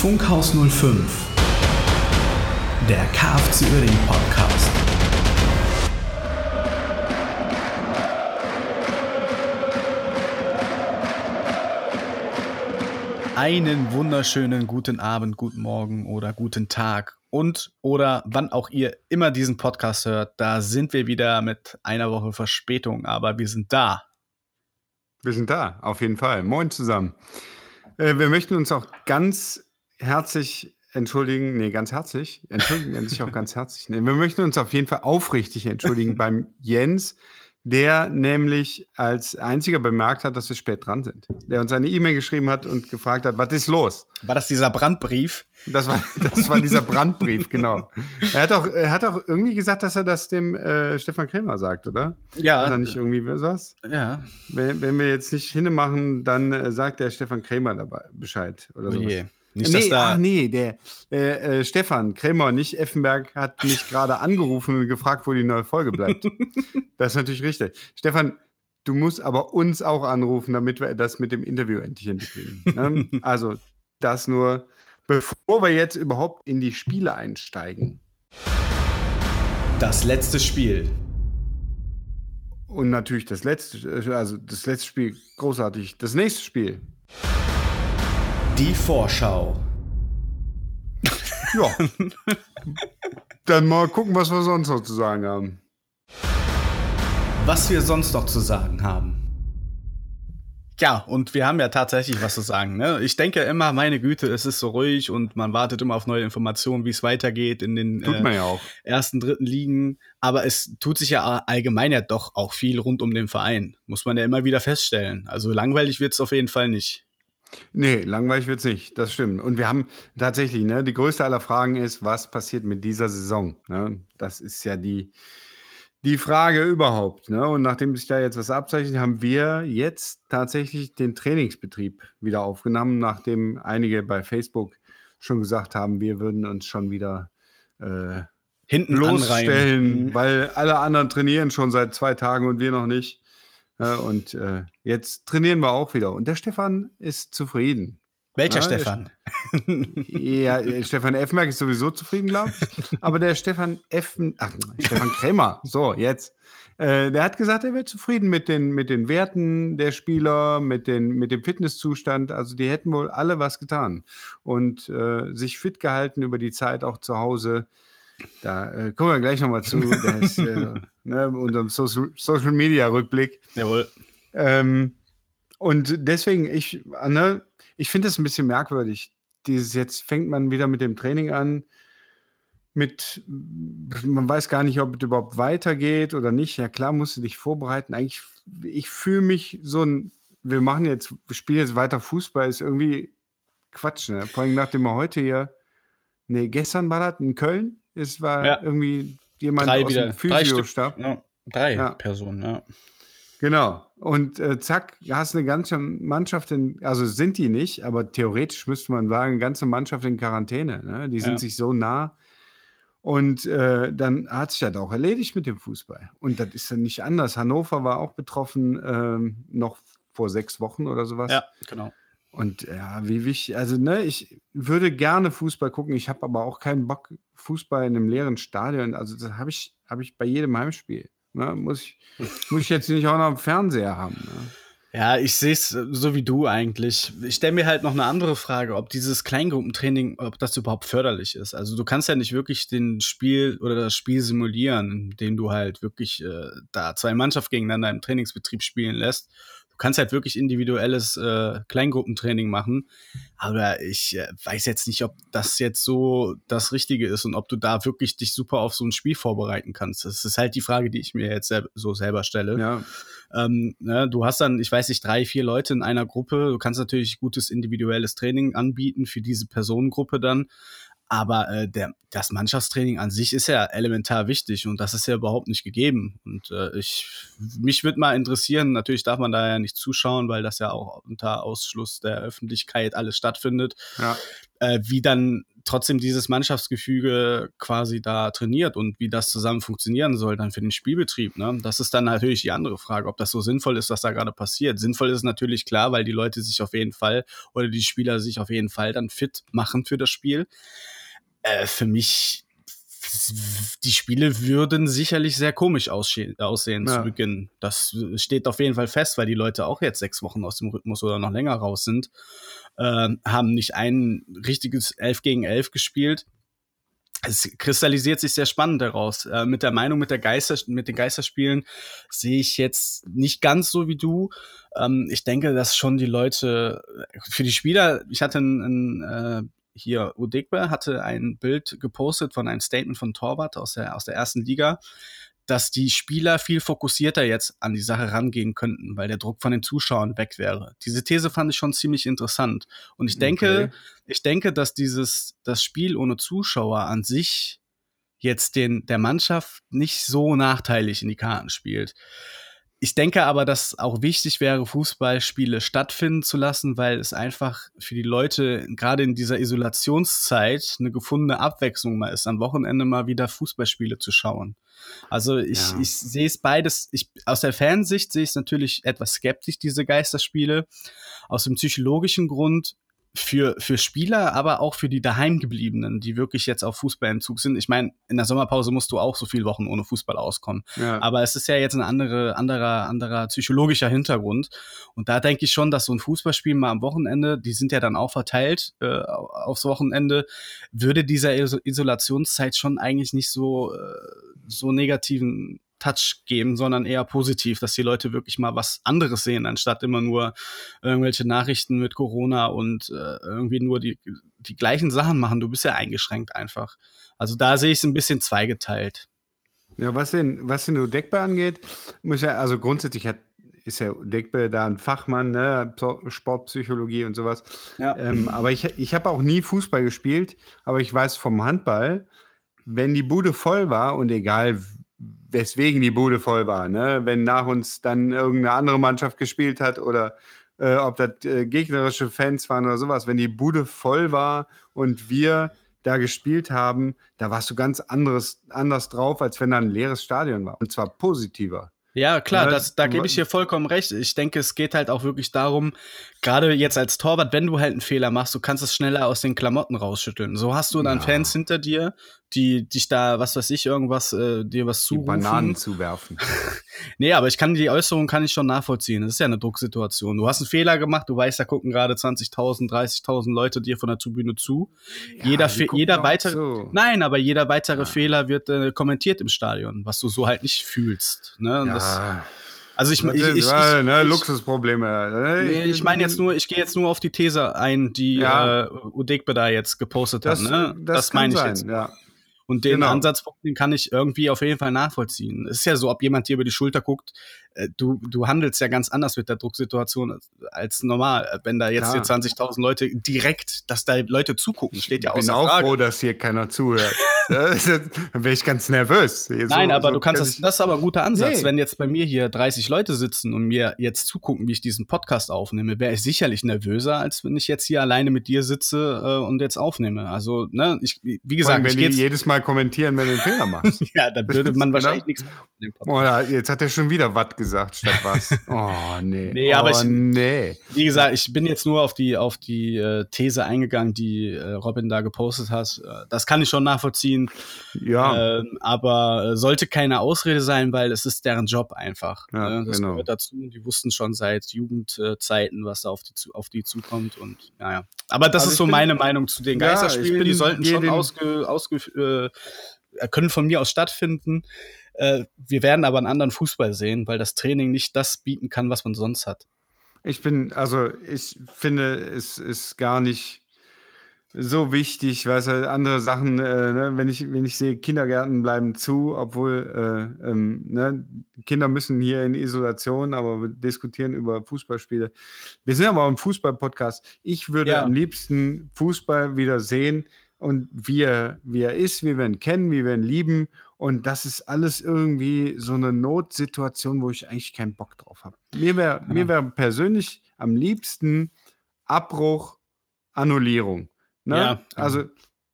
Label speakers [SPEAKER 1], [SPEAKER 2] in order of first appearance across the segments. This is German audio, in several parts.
[SPEAKER 1] Funkhaus 05, der KFC Uerdingen Podcast. Einen wunderschönen guten Abend, guten Morgen oder guten Tag und oder wann auch ihr immer diesen Podcast hört. Da sind wir wieder mit einer Woche Verspätung, aber wir sind da.
[SPEAKER 2] Wir sind da, auf jeden Fall. Moin zusammen. Äh, wir möchten uns auch ganz herzlich entschuldigen, nee, ganz herzlich, entschuldigen sich auch ganz herzlich. Nee, wir möchten uns auf jeden Fall aufrichtig entschuldigen beim Jens, der nämlich als einziger bemerkt hat, dass wir spät dran sind. Der uns eine E-Mail geschrieben hat und gefragt hat, was ist los?
[SPEAKER 1] War das dieser Brandbrief?
[SPEAKER 2] Das war, das war dieser Brandbrief, genau. Er hat, auch, er hat auch irgendwie gesagt, dass er das dem äh, Stefan Krämer sagt, oder?
[SPEAKER 1] Ja.
[SPEAKER 2] Hat er nicht irgendwie was?
[SPEAKER 1] Ja.
[SPEAKER 2] Wenn, wenn wir jetzt nicht hinmachen, dann äh, sagt der Stefan Krämer dabei Bescheid oder so.
[SPEAKER 1] Oh Nicht,
[SPEAKER 2] nee,
[SPEAKER 1] da
[SPEAKER 2] ach nee, der äh, äh, Stefan Krämer, nicht Effenberg, hat mich gerade angerufen und gefragt, wo die neue Folge bleibt. das ist natürlich richtig. Stefan, du musst aber uns auch anrufen, damit wir das mit dem Interview endlich hinkriegen. Ne? also das nur, bevor wir jetzt überhaupt in die Spiele einsteigen.
[SPEAKER 1] das letzte Spiel.
[SPEAKER 2] Und natürlich das letzte, also das letzte Spiel großartig. Das nächste Spiel.
[SPEAKER 1] Die Vorschau.
[SPEAKER 2] Ja. Dann mal gucken, was wir sonst noch zu sagen haben.
[SPEAKER 1] Was wir sonst noch zu sagen haben. Ja, und wir haben ja tatsächlich was zu sagen. Ne? Ich denke immer, meine Güte, es ist so ruhig und man wartet immer auf neue Informationen, wie es weitergeht in den
[SPEAKER 2] Tut man ja auch.
[SPEAKER 1] ersten, dritten Ligen. Aber es tut sich ja allgemein ja doch auch viel rund um den Verein. Muss man ja immer wieder feststellen. Also langweilig wird es auf jeden Fall nicht.
[SPEAKER 2] Nee, langweilig wird's nicht, das stimmt. Und wir haben tatsächlich, ne, die größte aller Fragen ist, was passiert mit dieser Saison? Ne? Das ist ja die, die Frage überhaupt. Ne? Und nachdem sich da jetzt was abzeichnet, haben wir jetzt tatsächlich den Trainingsbetrieb wieder aufgenommen, nachdem einige bei Facebook schon gesagt haben, wir würden uns schon wieder äh,
[SPEAKER 1] Hinten
[SPEAKER 2] losstellen,
[SPEAKER 1] anreihen. Mhm.
[SPEAKER 2] weil alle anderen trainieren schon seit zwei Tagen und wir noch nicht. Ja, und äh, jetzt trainieren wir auch wieder. Und der Stefan ist zufrieden.
[SPEAKER 1] Welcher
[SPEAKER 2] Ja,
[SPEAKER 1] Stefan?
[SPEAKER 2] Ja, äh, Stefan Effenberg ist sowieso zufrieden, glaube ich. Aber der Stefan Effen, ach, Stefan Krämer, so, jetzt. Äh, der hat gesagt, er wäre zufrieden mit den, mit den Werten der Spieler, mit, den, mit dem Fitnesszustand. Also die hätten wohl alle was getan und äh, sich fit gehalten über die Zeit auch zu Hause. Da äh, kommen wir gleich nochmal zu. Ist, äh, ne, unserem Social, Social Media Rückblick.
[SPEAKER 1] Jawohl.
[SPEAKER 2] Ähm, und deswegen, ich, ne, ich finde es ein bisschen merkwürdig. Dieses, jetzt fängt man wieder mit dem Training an. Mit, man weiß gar nicht, ob es überhaupt weitergeht oder nicht. Ja, klar, musst du dich vorbereiten. Eigentlich, ich fühle mich so ein, wir machen jetzt, wir spielen jetzt weiter Fußball, ist irgendwie Quatsch, ne? Vor allem nachdem wir heute hier, nee, gestern war das in Köln. Es war
[SPEAKER 1] Ja.
[SPEAKER 2] irgendwie jemand
[SPEAKER 1] Drei
[SPEAKER 2] aus
[SPEAKER 1] wieder.
[SPEAKER 2] dem
[SPEAKER 1] Drei.
[SPEAKER 2] Physiostab.
[SPEAKER 1] Ja, drei
[SPEAKER 2] Ja.
[SPEAKER 1] Personen, ja.
[SPEAKER 2] Genau. Und äh, zack, hast eine ganze Mannschaft in, also sind die nicht, aber theoretisch müsste man sagen, eine ganze Mannschaft in Quarantäne. Ne? Die sind sich so nah. Und äh, dann hat sich das auch erledigt mit dem Fußball. Und das ist dann nicht anders. Hannover war auch betroffen, ähm, noch vor sechs Wochen oder sowas.
[SPEAKER 1] Ja, genau.
[SPEAKER 2] Und ja, wie wichtig, also ne, ich würde gerne Fußball gucken, ich habe aber auch keinen Bock, Fußball in einem leeren Stadion, also das habe ich, habe ich bei jedem Heimspiel. Ne? Muss, ich, muss ich jetzt nicht auch noch am Fernseher haben. Ne?
[SPEAKER 1] Ja, ich sehe es so wie du eigentlich. Ich stelle mir halt noch eine andere Frage, ob dieses Kleingruppentraining, ob das überhaupt förderlich ist. Also du kannst ja nicht wirklich den Spiel oder das Spiel simulieren, indem du halt wirklich äh, da zwei Mannschaften gegeneinander im Trainingsbetrieb spielen lässt. Du kannst halt wirklich individuelles äh, Kleingruppentraining machen. Aber ich äh, weiß jetzt nicht, ob das jetzt so das Richtige ist und ob du da wirklich dich super auf so ein Spiel vorbereiten kannst. Das ist halt die Frage, die ich mir jetzt sel so selber stelle.
[SPEAKER 2] Ja,
[SPEAKER 1] Ähm, ne, du hast dann, ich weiß nicht, drei, vier Leute in einer Gruppe. Du kannst natürlich gutes individuelles Training anbieten für diese Personengruppe dann. Aber äh, der, das Mannschaftstraining an sich ist ja elementar wichtig und das ist ja überhaupt nicht gegeben. Und äh, ich, mich würde mal interessieren, natürlich darf man da ja nicht zuschauen, weil das ja auch unter Ausschluss der Öffentlichkeit alles stattfindet
[SPEAKER 2] ja.
[SPEAKER 1] äh, wie dann trotzdem dieses Mannschaftsgefüge quasi da trainiert und wie das zusammen funktionieren soll dann für den Spielbetrieb. Ne? Das ist dann natürlich die andere Frage, ob das so sinnvoll ist, was da gerade passiert. Sinnvoll ist natürlich klar, weil die Leute sich auf jeden Fall oder die Spieler sich auf jeden Fall dann fit machen für das Spiel. Äh, für mich die Spiele würden sicherlich sehr komisch aussehen, aussehen ja. zu Beginn. Das steht auf jeden Fall fest, weil die Leute auch jetzt sechs Wochen aus dem Rhythmus oder noch länger raus sind, äh, haben nicht ein richtiges 11 gegen 11 gespielt. Es kristallisiert sich sehr spannend daraus. Äh, mit der Meinung mit der Geister, mit den Geisterspielen sehe ich jetzt nicht ganz so wie du. Ähm, ich denke, dass schon die Leute für die Spieler, ich hatte ein, ein äh, hier Udegbe hatte ein Bild gepostet von einem Statement von Torwart aus der, aus der ersten Liga, dass die Spieler viel fokussierter jetzt an die Sache rangehen könnten, weil der Druck von den Zuschauern weg wäre. Diese These fand ich schon ziemlich interessant. Und ich denke, okay. ich denke, dass dieses, das Spiel ohne Zuschauer an sich jetzt den, der Mannschaft nicht so nachteilig in die Karten spielt. Ich denke aber, dass auch wichtig wäre, Fußballspiele stattfinden zu lassen, weil es einfach für die Leute gerade in dieser Isolationszeit eine gefundene Abwechslung mal ist, am Wochenende mal wieder Fußballspiele zu schauen. Also ich, ja. ich sehe es beides, ich, aus der Fansicht sehe ich es natürlich etwas skeptisch, diese Geisterspiele. Aus dem psychologischen Grund für, für Spieler, aber auch für die daheimgebliebenen, die wirklich jetzt auf Fußballentzug sind. Ich meine, in der Sommerpause musst du auch so viele Wochen ohne Fußball auskommen. Ja. Aber es ist ja jetzt ein andere, anderer, anderer psychologischer Hintergrund. Und da denke ich schon, dass so ein Fußballspiel mal am Wochenende, die sind ja dann auch verteilt äh, aufs Wochenende, würde dieser Isolationszeit schon eigentlich nicht so, äh, so negativen Touch geben, sondern eher positiv, dass die Leute wirklich mal was anderes sehen, anstatt immer nur irgendwelche Nachrichten mit Corona und äh, irgendwie nur die, die gleichen Sachen machen. Du bist ja eingeschränkt einfach. Also da sehe ich es ein bisschen zweigeteilt.
[SPEAKER 2] Ja, was den, was den Udekbe angeht, muss ja, also grundsätzlich hat ist ja Udekbe da ein Fachmann, ne? Sportpsychologie und sowas. Ja. Ähm, aber ich, ich habe auch nie Fußball gespielt, aber ich weiß vom Handball, wenn die Bude voll war und egal weswegen die Bude voll war. Ne? Wenn nach uns dann irgendeine andere Mannschaft gespielt hat oder äh, ob das äh, gegnerische Fans waren oder sowas, wenn die Bude voll war und wir da gespielt haben, da warst du ganz anderes, anders drauf, als wenn da ein leeres Stadion war. Und zwar positiver.
[SPEAKER 1] Ja, klar, ja, das, da gebe ich dir vollkommen recht. Ich denke, es geht halt auch wirklich darum, gerade jetzt als Torwart, wenn du halt einen Fehler machst, du kannst es schneller aus den Klamotten rausschütteln. So hast du dann ja. Fans hinter dir, die dich da, was weiß ich, irgendwas, äh, dir was
[SPEAKER 2] zurufen. Die Bananen zuwerfen.
[SPEAKER 1] nee, aber ich kann die Äußerung kann ich schon nachvollziehen. Das ist ja eine Drucksituation. Du hast einen Fehler gemacht, du weißt, da gucken gerade 20.000, 30.000 Leute dir von der Tribüne zu. Ja, jeder jeder weitere, zu. nein, aber jeder weitere ja. Fehler wird äh, kommentiert im Stadion, was du so halt nicht fühlst. Ne? Ja. Das, also ich, ich, ich, ich,
[SPEAKER 2] ne, Luxusprobleme.
[SPEAKER 1] Ne? Nee, ich meine jetzt nur, ich gehe jetzt nur auf die These ein, die ja. äh, Udekbe da jetzt gepostet das, hat. Ne?
[SPEAKER 2] Das, das meine ich jetzt. Ja.
[SPEAKER 1] Und den genau. Ansatzpunkt, den kann ich irgendwie auf jeden Fall nachvollziehen. Es ist ja so, ob jemand dir über die Schulter guckt, du, du handelst ja ganz anders mit der Drucksituation als, als normal. Wenn da jetzt ja. 20.000 Leute direkt, dass da Leute zugucken, steht ja außer Frage.
[SPEAKER 2] Ich bin auch froh, dass hier keiner zuhört. Dann wäre ich ganz nervös.
[SPEAKER 1] So, Nein, aber so du kannst das, das ist aber ein guter Ansatz. Nee. Wenn jetzt bei mir hier 30 Leute sitzen und mir jetzt zugucken, wie ich diesen Podcast aufnehme, wäre ich sicherlich nervöser, als wenn ich jetzt hier alleine mit dir sitze äh, und jetzt aufnehme. Also, ne, ich, wie gesagt, allem,
[SPEAKER 2] wenn
[SPEAKER 1] ich
[SPEAKER 2] die jedes Mal kommentieren, wenn du einen Fehler machst.
[SPEAKER 1] ja, dann würde man wahrscheinlich nichts
[SPEAKER 2] machen. Oh, jetzt hat er schon wieder Watt gesagt statt was. Oh, nee.
[SPEAKER 1] Nee, aber oh, ich, nee. wie gesagt, ich bin jetzt nur auf die, auf die äh, These eingegangen, die äh, Robin da gepostet hat. Äh, das kann ich schon nachvollziehen. Ja. Ähm, aber äh, sollte keine Ausrede sein, weil es ist deren Job einfach. Ja, ne? Das genau. gehört dazu. Die wussten schon seit Jugendzeiten, was da auf die, auf die zukommt. Und naja. Aber das also ist so bin, meine Meinung zu den Geisterspielen. Ja, die sollten schon ausge, ausge, äh, können von mir aus stattfinden. Äh, wir werden aber einen anderen Fußball sehen, weil das Training nicht das bieten kann, was man sonst hat.
[SPEAKER 2] Ich bin, also ich finde, es ist gar nicht so wichtig, es halt andere Sachen, äh, ne, wenn ich, wenn ich sehe, Kindergärten bleiben zu, obwohl äh, ähm, ne, Kinder müssen hier in Isolation, aber wir diskutieren über Fußballspiele. Wir sind aber im Fußball-Podcast. Ich würde ja. am liebsten Fußball wieder sehen und wie er, wie er ist, wie wir ihn kennen, wie wir ihn lieben und das ist alles irgendwie so eine Notsituation, wo ich eigentlich keinen Bock drauf habe. Mir wäre ja. wär persönlich am liebsten Abbruch, Annullierung. Ne? Ja. Also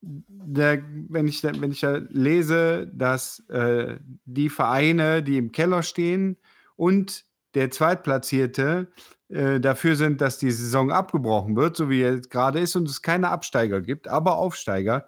[SPEAKER 2] der, wenn, ich, wenn ich da lese, dass äh, die Vereine, die im Keller stehen und der Zweitplatzierte äh, dafür sind, dass die Saison abgebrochen wird, so wie jetzt gerade ist, und es keine Absteiger gibt, aber Aufsteiger,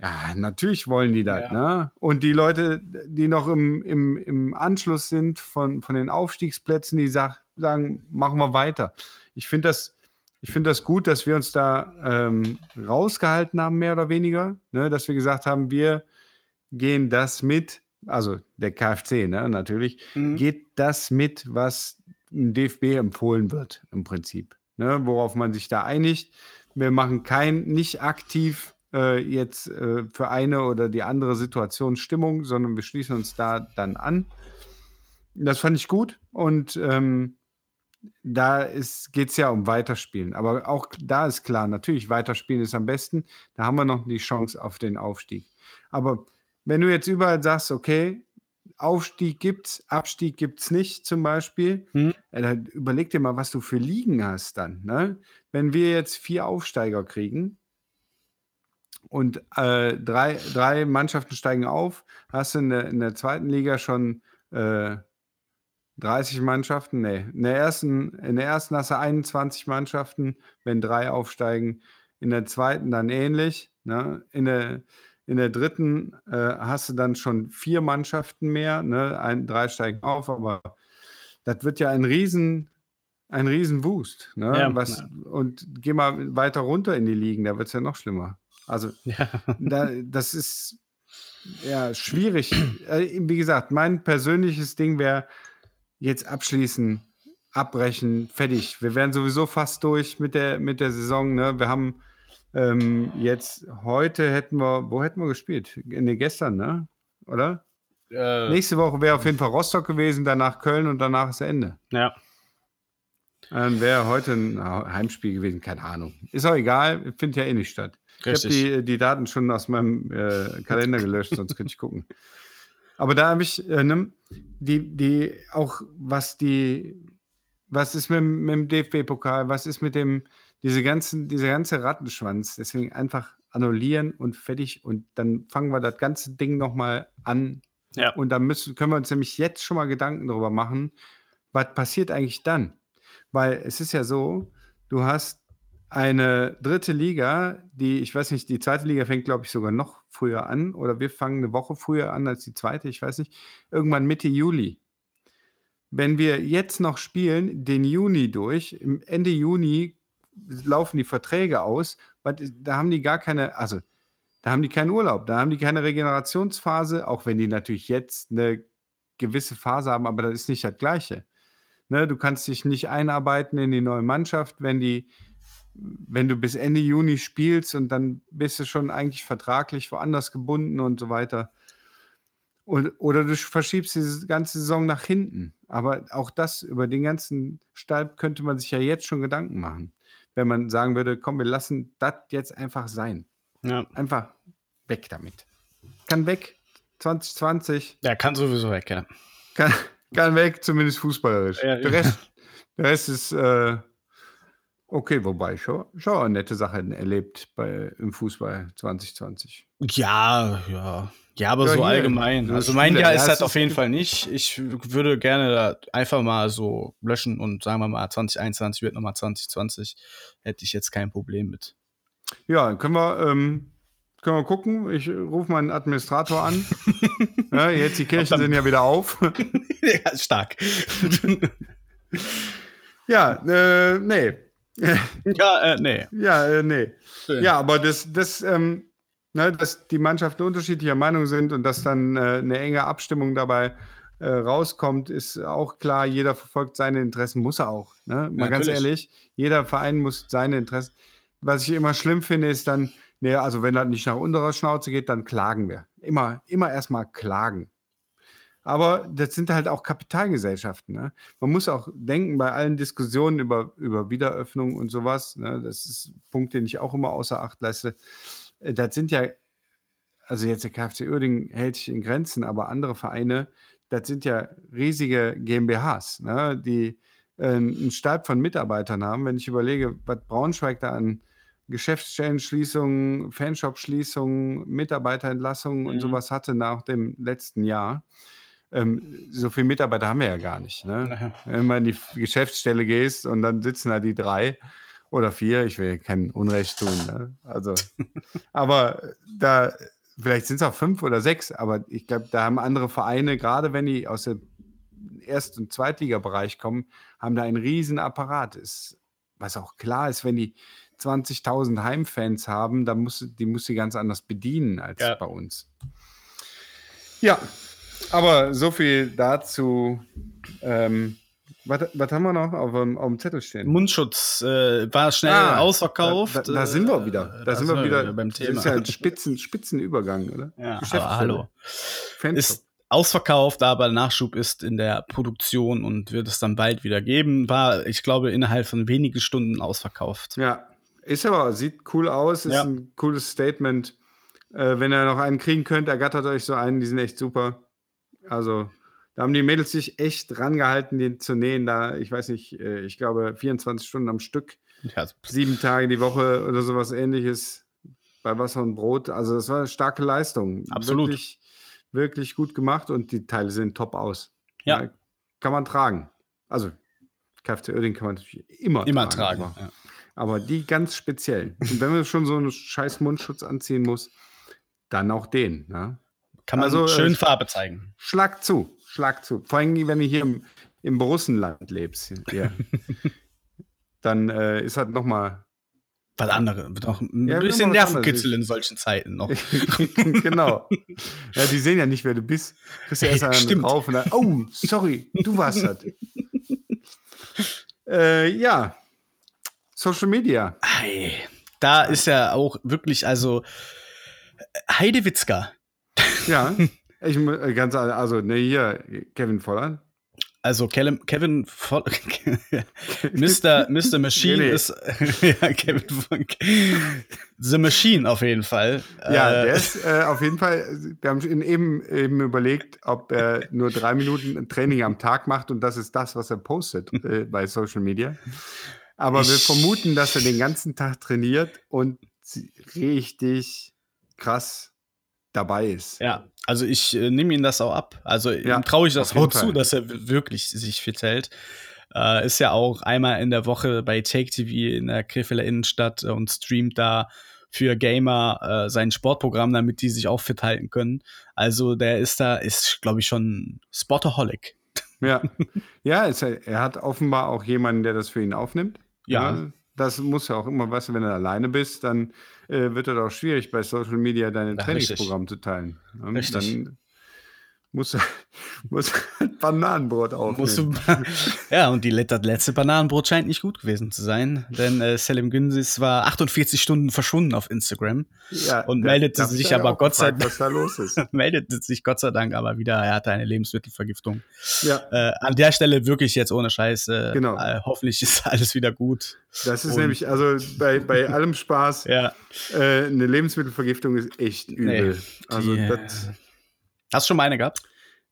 [SPEAKER 2] ja, natürlich wollen die das. Ja. Ne? Und die Leute, die noch im, im, im Anschluss sind von, von den Aufstiegsplätzen, die sag, sagen, machen wir weiter. Ich finde das, find das gut, dass wir uns da ähm, rausgehalten haben, mehr oder weniger. Ne? Dass wir gesagt haben, wir gehen das mit, also der KfC ne, natürlich, mhm. geht das mit, was im DFB empfohlen wird, im Prinzip. Ne? Worauf man sich da einigt. Wir machen kein, nicht aktiv äh, jetzt äh, für eine oder die andere Situation Stimmung, sondern wir schließen uns da dann an. Das fand ich gut und ähm, da geht es ja um Weiterspielen. Aber auch da ist klar, natürlich, Weiterspielen ist am besten. Da haben wir noch die Chance auf den Aufstieg. Aber wenn du jetzt überall sagst, okay, Aufstieg gibt's, Abstieg gibt es nicht, zum Beispiel, hm. äh, dann überleg dir mal, was du für Ligen hast dann. Ne? Wenn wir jetzt vier Aufsteiger kriegen, und äh, drei, drei Mannschaften steigen auf. Hast du in der, in der zweiten Liga schon äh, 30 Mannschaften? Nee, in der, ersten, in der ersten hast du 21 Mannschaften, wenn drei aufsteigen. In der zweiten dann ähnlich. Ne? In, der, in der dritten äh, hast du dann schon vier Mannschaften mehr. Ne? Ein, drei steigen auf, aber das wird ja ein riesen, ein riesen Wust. Ne? Ja, Was, ja. Und geh mal weiter runter in die Ligen, da wird es ja noch schlimmer. Also, ja. da, das ist ja schwierig. Äh, wie gesagt, mein persönliches Ding wäre jetzt abschließen, abbrechen, fertig. Wir wären sowieso fast durch mit der, mit der Saison. Ne? Wir haben ähm, jetzt heute hätten wir, wo hätten wir gespielt? Nee, gestern, ne? Oder? Äh, Nächste Woche wäre auf jeden Fall Rostock gewesen, danach Köln und danach ist Ende.
[SPEAKER 1] Ja.
[SPEAKER 2] Dann wäre heute ein Heimspiel gewesen, keine Ahnung. Ist auch egal, findet ja eh nicht statt. Ich habe die, die Daten schon aus meinem äh, Kalender gelöscht, sonst könnte ich gucken. Aber da habe ich äh, ne, die, die auch, was die, was ist mit, mit dem DFB-Pokal, was ist mit dem, diese ganzen, dieser ganze Rattenschwanz, deswegen einfach annullieren und fertig und dann fangen wir das ganze Ding nochmal an. Ja. Und dann müssen, können wir uns nämlich jetzt schon mal Gedanken darüber machen, was passiert eigentlich dann? Weil es ist ja so, du hast eine dritte Liga, die, ich weiß nicht, die zweite Liga fängt, glaube ich, sogar noch früher an oder wir fangen eine Woche früher an als die zweite, ich weiß nicht, irgendwann Mitte Juli. Wenn wir jetzt noch spielen, den Juni durch, Ende Juni laufen die Verträge aus, da haben die gar keine, also da haben die keinen Urlaub, da haben die keine Regenerationsphase, auch wenn die natürlich jetzt eine gewisse Phase haben, aber das ist nicht das Gleiche. Ne, du kannst dich nicht einarbeiten in die neue Mannschaft, wenn die wenn du bis Ende Juni spielst und dann bist du schon eigentlich vertraglich woanders gebunden und so weiter. Und, oder du verschiebst diese ganze Saison nach hinten. Aber auch das, über den ganzen Stalb könnte man sich ja jetzt schon Gedanken machen. Wenn man sagen würde, komm, wir lassen das jetzt einfach sein. Ja. Einfach weg damit. Kann weg. 2020.
[SPEAKER 1] Ja, kann sowieso weg, ja.
[SPEAKER 2] Kann, kann weg, zumindest fußballerisch. Ja, der, Rest, der Rest ist. Äh, Okay, wobei schon, schon nette Sachen erlebt bei, im Fußball 2020.
[SPEAKER 1] Ja, ja. Ja, aber ja, so hier, allgemein. Also mein Jahr ist das auf jeden Fall nicht. Ich würde gerne einfach mal so löschen und sagen wir mal 2021 wird nochmal 2020. Hätte ich jetzt kein Problem mit.
[SPEAKER 2] Ja, können wir, ähm, können wir gucken. Ich rufe meinen Administrator an. ja, jetzt die Kirchen sind ja wieder auf.
[SPEAKER 1] ja, stark.
[SPEAKER 2] ja, äh, nee.
[SPEAKER 1] ja, äh, nee.
[SPEAKER 2] Ja, äh, nee. Schön. Ja, aber das, das, ähm, ne, dass die Mannschaften unterschiedlicher Meinung sind und dass dann äh, eine enge Abstimmung dabei äh, rauskommt, ist auch klar. Jeder verfolgt seine Interessen, muss er auch. Ne? Mal ja, ganz ehrlich, jeder Verein muss seine Interessen. Was ich immer schlimm finde, ist dann, ne, also wenn das nicht nach unserer Schnauze geht, dann klagen wir. Immer, immer erstmal klagen. Aber das sind halt auch Kapitalgesellschaften. Ne? Man muss auch denken, bei allen Diskussionen über, über Wiederöffnung und sowas, ne, das ist ein Punkt, den ich auch immer außer Acht leiste. Äh, das sind ja, also jetzt der KfC Uerdingen hält sich in Grenzen, aber andere Vereine, das sind ja riesige GmbHs, ne, die äh, einen Stab von Mitarbeitern haben. Wenn ich überlege, was Braunschweig da an, Geschäftsstellenschließungen, Fanshop-Schließungen, Mitarbeiterentlassungen und
[SPEAKER 1] Mhm.
[SPEAKER 2] sowas hatte nach dem letzten Jahr. Ähm, so viele Mitarbeiter haben wir ja gar nicht. Ne? Wenn du in die Geschäftsstelle gehst und dann sitzen da die drei oder vier, ich will kein Unrecht tun. Ne? Also, aber da, vielleicht sind es auch fünf oder sechs, aber ich glaube, da haben andere Vereine, gerade wenn die aus dem Erst- und Zweitligabereich kommen, haben da einen riesen Apparat. Ist, was auch klar ist, wenn die 20.000 Heimfans haben, dann muss, die muss sie ganz anders bedienen als
[SPEAKER 1] Ja.
[SPEAKER 2] bei uns. Ja, aber so viel dazu. Ähm, was, was haben wir noch auf dem, auf dem Zettel stehen?
[SPEAKER 1] Mundschutz äh, war schnell
[SPEAKER 2] Ah,
[SPEAKER 1] ausverkauft.
[SPEAKER 2] Da, da, da sind wir wieder.
[SPEAKER 1] Äh,
[SPEAKER 2] Da, sind wir wieder
[SPEAKER 1] beim
[SPEAKER 2] Das
[SPEAKER 1] Thema.
[SPEAKER 2] ist ja ein Spitzen, Spitzenübergang, oder?
[SPEAKER 1] Ja, aber hallo.
[SPEAKER 2] Fanshop.
[SPEAKER 1] Ist ausverkauft, aber Nachschub ist in der Produktion und wird es dann bald wieder geben. War, ich glaube, innerhalb von wenigen Stunden ausverkauft.
[SPEAKER 2] Ja, ist aber, sieht cool aus, ist
[SPEAKER 1] Ja.
[SPEAKER 2] ein cooles Statement. Äh, wenn ihr noch einen kriegen könnt, ergattert euch so einen, die sind echt super. Also, da haben die Mädels sich echt rangehalten, den zu nähen. Da, ich weiß nicht, äh, ich glaube 24 Stunden am Stück,
[SPEAKER 1] Ja,
[SPEAKER 2] sieben Tage die Woche oder sowas ähnliches bei Wasser und Brot. Also, das war eine starke Leistung.
[SPEAKER 1] Absolut.
[SPEAKER 2] Wirklich, wirklich gut gemacht und die Teile sehen top aus.
[SPEAKER 1] Ja.
[SPEAKER 2] kann man tragen. Also, Kfz Oerding kann man natürlich immer,
[SPEAKER 1] immer tragen.
[SPEAKER 2] aber-
[SPEAKER 1] Ja.
[SPEAKER 2] Aber die ganz speziell. Und wenn man schon so einen scheiß Mundschutz anziehen muss, dann auch den. Ne?
[SPEAKER 1] Kann man
[SPEAKER 2] Also,
[SPEAKER 1] schön
[SPEAKER 2] äh,
[SPEAKER 1] Farbe zeigen.
[SPEAKER 2] Schlag zu, schlag zu. Vor allem, wenn du hier im, im Borussenland lebst, hier, dann äh, ist halt nochmal.
[SPEAKER 1] Was andere. Noch ein
[SPEAKER 2] Ja,
[SPEAKER 1] bisschen. Nervenkitzel in solchen Zeiten noch.
[SPEAKER 2] genau. Ja, die sehen ja nicht, wer du bist. Kriegst du erst einen
[SPEAKER 1] Stimmt.
[SPEAKER 2] drauf und dann, oh, sorry, du warst das. äh, ja. Social Media.
[SPEAKER 1] Ei, da ist ja auch wirklich, also Heide Witzka.
[SPEAKER 2] Ja. Ich äh, ganz also, ne, hier, Kevin Volland.
[SPEAKER 1] Also Kevin, Kevin Voll, Mr. Mr. Machine
[SPEAKER 2] Nee, nee.
[SPEAKER 1] ist ja, Kevin The Machine auf jeden Fall.
[SPEAKER 2] Ja,
[SPEAKER 1] Äh,
[SPEAKER 2] der ist äh, auf jeden Fall, wir haben eben, eben überlegt, ob er nur drei Minuten Training am Tag macht und das ist das, was er postet äh, bei Social Media. Aber wir
[SPEAKER 1] Ich-
[SPEAKER 2] vermuten, dass er den ganzen Tag trainiert und richtig krass dabei ist.
[SPEAKER 1] Ja, also ich äh, nehme ihm das auch ab. Also
[SPEAKER 2] Ja,
[SPEAKER 1] ihm traue ich das auch zu, dass er wirklich sich fit hält. Äh, ist ja auch einmal in der Woche bei Take TV in der Krefelder Innenstadt und streamt da für Gamer äh, sein Sportprogramm, damit die sich auch fit halten können. Also der ist da, ist glaube ich schon Spotaholic.
[SPEAKER 2] Ja, ja es, er hat offenbar auch jemanden, der das für ihn aufnimmt.
[SPEAKER 1] Ja.
[SPEAKER 2] Das muss ja auch immer, weißt du, wenn du alleine bist, dann äh, wird es auch schwierig, bei Social Media dein Trainingsprogramm zu teilen. Ja,
[SPEAKER 1] Richtig.
[SPEAKER 2] Dann muss, muss Bananenbrot
[SPEAKER 1] du, ja, und die, letzte Bananenbrot scheint nicht gut gewesen zu sein, denn äh, Selim Günsis war 48 Stunden verschwunden auf Instagram.
[SPEAKER 2] ja,
[SPEAKER 1] und meldete sich
[SPEAKER 2] ja
[SPEAKER 1] aber Gott sei
[SPEAKER 2] gefragt, was da los ist.
[SPEAKER 1] meldete sich Gott sei Dank aber wieder, er hatte eine Lebensmittelvergiftung.
[SPEAKER 2] Ja,
[SPEAKER 1] Äh, an der Stelle wirklich jetzt ohne Scheiß. Äh,
[SPEAKER 2] Genau.
[SPEAKER 1] Äh, hoffentlich ist alles wieder gut.
[SPEAKER 2] das ist
[SPEAKER 1] Und-
[SPEAKER 2] nämlich, also bei, bei allem Spaß,
[SPEAKER 1] Ja.
[SPEAKER 2] äh, eine Lebensmittelvergiftung ist echt übel. also
[SPEAKER 1] die,
[SPEAKER 2] das,
[SPEAKER 1] Hast du schon mal eine gehabt?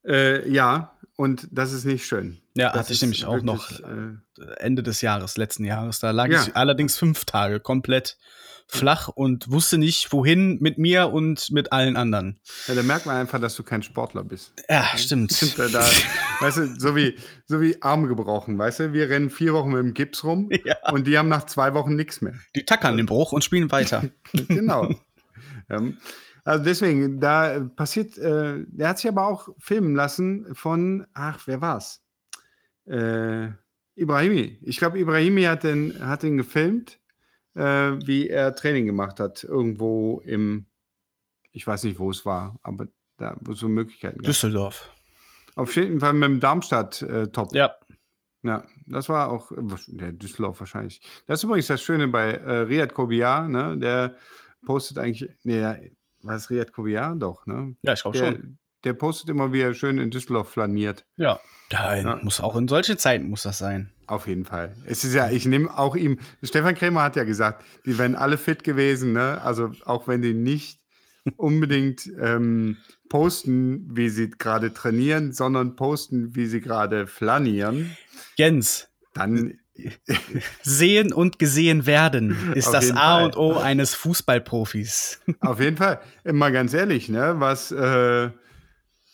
[SPEAKER 2] äh, ja, und das ist nicht schön.
[SPEAKER 1] Ja,
[SPEAKER 2] Das
[SPEAKER 1] hatte ich nämlich auch noch
[SPEAKER 2] äh,
[SPEAKER 1] Ende des Jahres, letzten Jahres. Da lag
[SPEAKER 2] Ja.
[SPEAKER 1] ich allerdings fünf Tage komplett flach und wusste nicht, wohin mit mir und mit allen anderen.
[SPEAKER 2] Ja, da merkt man einfach, dass du kein Sportler bist.
[SPEAKER 1] Ja, stimmt.
[SPEAKER 2] Da, da, weißt du, so wie, so wie Arme gebrochen, weißt du? Wir rennen vier Wochen mit dem Gips rum
[SPEAKER 1] Ja.
[SPEAKER 2] und die haben nach zwei Wochen nichts mehr.
[SPEAKER 1] Die tackern den Bruch und spielen weiter.
[SPEAKER 2] genau. ähm, also deswegen, da passiert, äh, der hat sich aber auch filmen lassen von, ach, wer war's? Äh, Ibrahimi. Ich glaube, Ibrahimi hat den, hat den gefilmt, äh, wie er Training gemacht hat, irgendwo im, ich weiß nicht, wo es war, aber da, wo es so Möglichkeiten gab.
[SPEAKER 1] Düsseldorf.
[SPEAKER 2] Auf jeden Fall mit dem Darmstadt-Top.
[SPEAKER 1] Ja.
[SPEAKER 2] Ja, das war auch, äh, der Düsseldorf wahrscheinlich. Das ist übrigens das Schöne bei äh, Riyad Kobiar, ne? Der postet eigentlich, nee, ja, war es Riyad Kobiar? Doch, ne?
[SPEAKER 1] Ja, ich glaube
[SPEAKER 2] Der,
[SPEAKER 1] schon.
[SPEAKER 2] der postet immer, wie er schön in Düsseldorf flaniert.
[SPEAKER 1] Ja. ja.
[SPEAKER 2] Ja.
[SPEAKER 1] Muss auch in solchen Zeiten muss das sein.
[SPEAKER 2] Auf jeden Fall. Es ist ja, ich nehme auch ihm, Stefan Krämer hat ja gesagt, die wären alle fit gewesen, ne? Also auch wenn die nicht unbedingt ähm, posten, wie sie gerade trainieren, sondern posten, wie sie gerade flanieren.
[SPEAKER 1] Jens,
[SPEAKER 2] dann
[SPEAKER 1] Sehen und gesehen werden ist
[SPEAKER 2] Auf
[SPEAKER 1] das A
[SPEAKER 2] Fall.
[SPEAKER 1] und O eines Fußballprofis.
[SPEAKER 2] Auf jeden Fall. Mal ganz ehrlich, ne, was äh,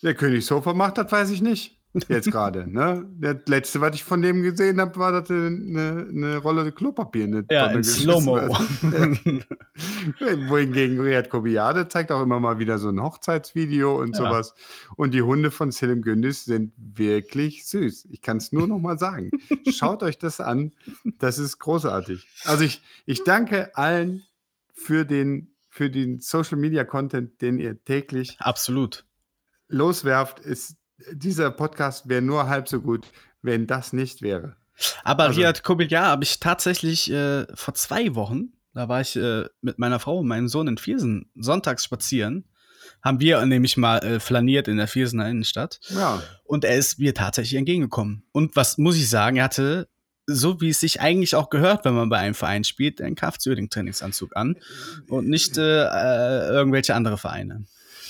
[SPEAKER 2] der König Sofa macht, das weiß ich nicht. Jetzt gerade. Ne? Das letzte, was ich von dem gesehen habe, war, dass er eine, eine Rolle Klopapier in
[SPEAKER 1] Ja,
[SPEAKER 2] Tonne
[SPEAKER 1] in
[SPEAKER 2] geschmissen
[SPEAKER 1] Slow-Mo.
[SPEAKER 2] Wohingegen Riyad Kobiade zeigt auch immer mal wieder so ein Hochzeitsvideo und
[SPEAKER 1] Ja.
[SPEAKER 2] sowas. Und die Hunde von Selim Gündüz sind wirklich süß. Ich kann es nur noch mal sagen. Schaut euch das an. Das ist großartig. Also ich, ich danke allen für den, für den Social Media Content, den ihr täglich
[SPEAKER 1] Absolut.
[SPEAKER 2] loswerft. Ist, dieser Podcast wäre nur halb so gut, wenn das nicht wäre.
[SPEAKER 1] Aber
[SPEAKER 2] Also-
[SPEAKER 1] Riyad Kobiljar habe ich tatsächlich äh, vor zwei Wochen, da war ich äh, mit meiner Frau und meinem Sohn in Viersen sonntags spazieren. Haben wir nämlich mal äh, flaniert in der Viersener Innenstadt.
[SPEAKER 2] Ja.
[SPEAKER 1] Und er ist mir tatsächlich entgegengekommen. Und was muss ich sagen, er hatte, so wie es sich eigentlich auch gehört, wenn man bei einem Verein spielt, einen Kraft-Söding-Trainingsanzug an und nicht äh, äh, irgendwelche andere Vereine.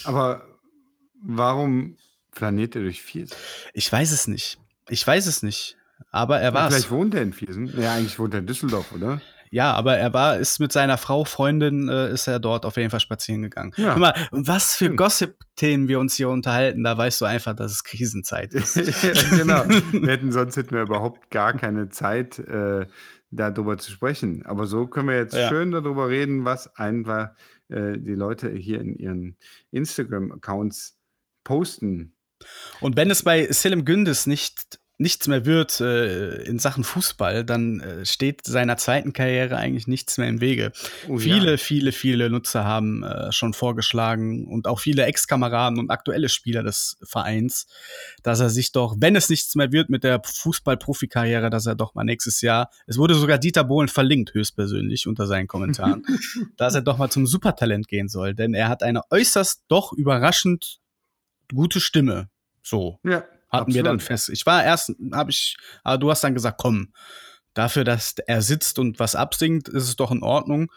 [SPEAKER 2] Aber warum flaniert er durch Viersen?
[SPEAKER 1] Ich weiß es nicht. Ich weiß es nicht. Aber er war es.
[SPEAKER 2] Vielleicht wohnt er in Viersen. Ja, eigentlich wohnt er in Düsseldorf, oder?
[SPEAKER 1] Ja, aber er war, ist mit seiner Frau, Freundin, äh, ist er dort auf jeden Fall spazieren gegangen.
[SPEAKER 2] Ja.
[SPEAKER 1] Guck mal, was für. Gossip-Themen wir uns hier unterhalten, da weißt du einfach, dass es Krisenzeit ist.
[SPEAKER 2] genau. Wir hätten, sonst hätten wir überhaupt gar keine Zeit, äh, darüber zu sprechen. Aber so können wir jetzt
[SPEAKER 1] Ja.
[SPEAKER 2] schön darüber reden, was einfach äh, die Leute hier in ihren Instagram-Accounts posten.
[SPEAKER 1] Und wenn es bei Selim Gündes nicht nichts mehr wird äh, in Sachen Fußball, dann äh, steht seiner zweiten Karriere eigentlich nichts mehr im Wege.
[SPEAKER 2] Oh,
[SPEAKER 1] viele,
[SPEAKER 2] ja.
[SPEAKER 1] viele, viele Nutzer haben äh, schon vorgeschlagen und auch viele Ex-Kameraden und aktuelle Spieler des Vereins, dass er sich doch, wenn es nichts mehr wird mit der Fußball-Profikarriere, dass er doch mal nächstes Jahr, es wurde sogar Dieter Bohlen verlinkt, höchstpersönlich unter seinen Kommentaren, dass er doch mal zum Supertalent gehen soll, denn er hat eine äußerst doch überraschend gute Stimme. So
[SPEAKER 2] Ja,
[SPEAKER 1] hatten wir dann
[SPEAKER 2] absolut.
[SPEAKER 1] fest. Ich war erst, habe ich, aber du hast dann gesagt, komm, dafür, dass er sitzt und was absingt, ist es doch in Ordnung.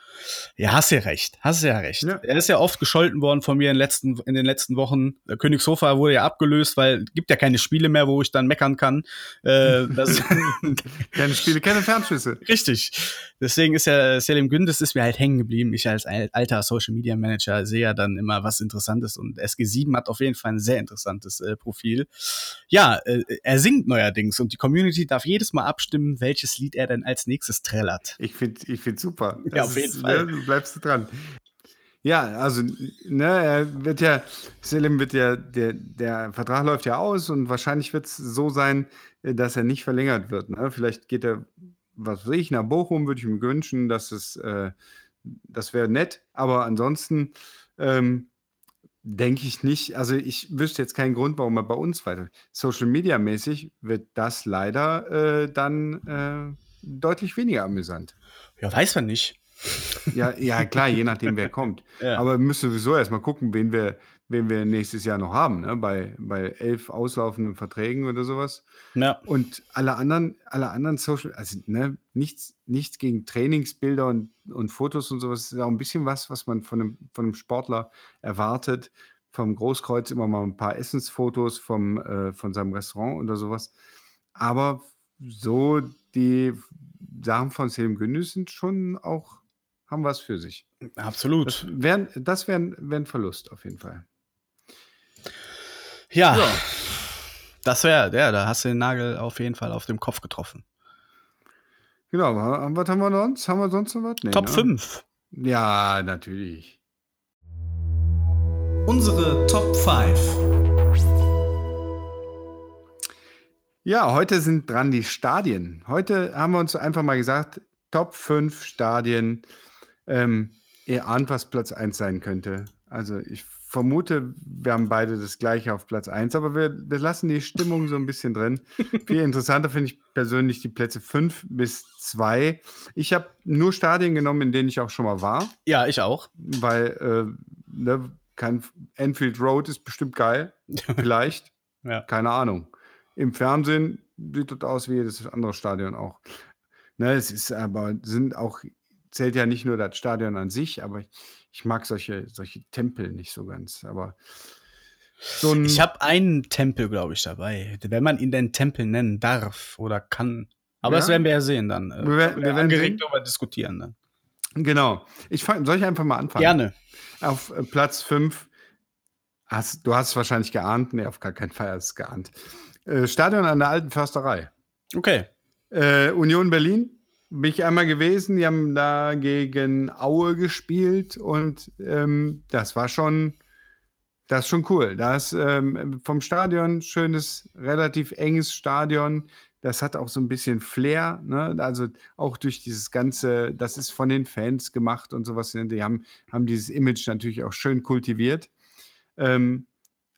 [SPEAKER 1] Ja, hast ja recht, hast ja recht.
[SPEAKER 2] Ja.
[SPEAKER 1] Er ist ja oft gescholten worden von mir in, den letzten, in den letzten Wochen. Königshofer wurde ja abgelöst, weil es gibt ja keine Spiele mehr, wo ich dann meckern kann. Äh,
[SPEAKER 2] Keine Spiele, keine Fernschüsse.
[SPEAKER 1] Richtig. Deswegen ist ja Selim Gündes ist mir halt hängen geblieben. Ich als al- alter Social Media Manager sehe ja dann immer was Interessantes und SG7 hat auf jeden Fall ein sehr interessantes äh, Profil. Ja, äh, er singt neuerdings und die Community darf jedes Mal abstimmen, welches Lied er denn als nächstes trällert.
[SPEAKER 2] Ich finde ich find super.
[SPEAKER 1] Ja, auf jeden Fall.
[SPEAKER 2] Ne, du bleibst dran. Ja, also, ne, er wird ja, Selim wird ja, der, der Vertrag läuft ja aus und wahrscheinlich wird es so sein, äh, dass er nicht verlängert wird. Ne? Vielleicht geht er, was weiß ich, nach Bochum, würde ich mir wünschen, dass es, äh, das wäre nett, aber ansonsten ähm, denke ich nicht, also ich wüsste jetzt keinen Grund, warum er bei uns weiter. Social Media mäßig wird das leider äh, dann äh, deutlich weniger amüsant.
[SPEAKER 1] Ja, weiß man nicht.
[SPEAKER 2] Ja, ja, klar, je nachdem, wer kommt.
[SPEAKER 1] Ja.
[SPEAKER 2] Aber wir müssen sowieso erstmal gucken, wen wir, wen wir nächstes Jahr noch haben, ne? bei, bei elf auslaufenden Verträgen oder sowas.
[SPEAKER 1] ja.
[SPEAKER 2] Und alle anderen, alle anderen Social, also ne, nichts, nichts gegen Trainingsbilder und, und Fotos und sowas, das ist auch ein bisschen was, was man von einem, von einem Sportler erwartet. Vom Großkreuz immer mal ein paar Essensfotos vom, äh, von seinem Restaurant oder sowas. Aber so die Sachen von Selim Gündüz sind schon auch, haben was für sich. Das
[SPEAKER 1] Absolut.
[SPEAKER 2] wäre das wär, ein- wär ein Verlust auf jeden Fall.
[SPEAKER 1] Ja.
[SPEAKER 2] Ja.
[SPEAKER 1] Das wäre, ja, da hast du den Nagel auf jeden Fall auf dem Kopf getroffen.
[SPEAKER 2] Genau, wa- was haben wir sonst? Haben wir sonst noch was? Nee,
[SPEAKER 1] Top
[SPEAKER 2] ne?
[SPEAKER 1] 5.
[SPEAKER 2] Ja, natürlich.
[SPEAKER 1] Unsere Top 5.
[SPEAKER 2] Ja, heute sind dran die Stadien. Heute haben wir uns einfach mal gesagt, Top 5 Stadien. Ähm, ihr ahnt, was Platz 1 sein könnte. Also ich vermute, wir haben beide das gleiche auf Platz 1, aber wir, wir lassen die Stimmung so ein bisschen drin. Viel interessanter finde ich persönlich die Plätze 5 bis 2. Ich habe nur Stadien genommen, in denen ich auch schon mal war,
[SPEAKER 1] Ja, ich auch.
[SPEAKER 2] weil äh, ne, kein Enfield Road ist bestimmt geil. Vielleicht.
[SPEAKER 1] Ja.
[SPEAKER 2] Keine Ahnung. Im Fernsehen sieht das aus wie jedes andere Stadion auch. Ne, es ist aber, sind auch, zählt ja nicht nur das Stadion an sich, aber ich, ich mag solche, solche Tempel nicht so ganz. Aber so.
[SPEAKER 1] Ich habe einen Tempel, glaube ich, dabei. Wenn man ihn denn Tempel nennen darf oder kann. Aber
[SPEAKER 2] Ja.
[SPEAKER 1] das werden wir ja sehen dann. Äh,
[SPEAKER 2] Wir werden- wir werden sehen.
[SPEAKER 1] darüber diskutieren. Ne?
[SPEAKER 2] Genau. Ich fang, soll ich einfach mal anfangen?
[SPEAKER 1] Gerne.
[SPEAKER 2] Auf äh, Platz 5, hast, du hast es wahrscheinlich geahnt, nee, auf gar keinen Fall hast du es geahnt. Äh, Stadion an der alten Försterei.
[SPEAKER 1] Okay.
[SPEAKER 2] Äh, Union Berlin, bin ich einmal gewesen, die haben da gegen Aue gespielt und ähm, das war schon, das ist schon cool. Da ist ähm, vom Stadion schönes, relativ enges Stadion. Das hat auch so ein bisschen Flair, ne? Also auch durch dieses ganze, das ist von den Fans gemacht und sowas. Die haben, haben dieses Image natürlich auch schön kultiviert. Ähm,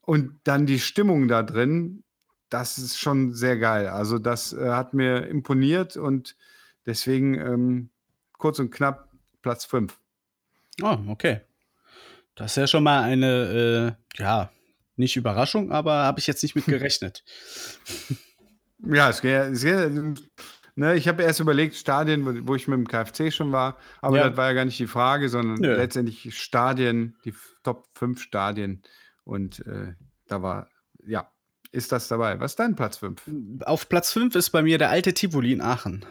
[SPEAKER 2] und dann die Stimmung da drin, das ist schon sehr geil. Also das äh, hat mir imponiert und deswegen ähm, kurz und knapp Platz 5.
[SPEAKER 1] Oh, okay. Das ist ja schon mal eine, äh, ja, nicht Überraschung, aber habe ich jetzt nicht mit gerechnet.
[SPEAKER 2] Ja, es geht, es geht, ne, ich habe erst überlegt, Stadien, wo, wo ich mit dem KfC schon war, aber
[SPEAKER 1] Ja.
[SPEAKER 2] das war ja gar nicht die Frage, sondern
[SPEAKER 1] Nö.
[SPEAKER 2] letztendlich Stadien, die Top 5 Stadien und äh, da war, ja, ist das dabei. Was ist dein Platz 5?
[SPEAKER 1] Auf Platz 5 ist bei mir der alte Tivoli in Aachen.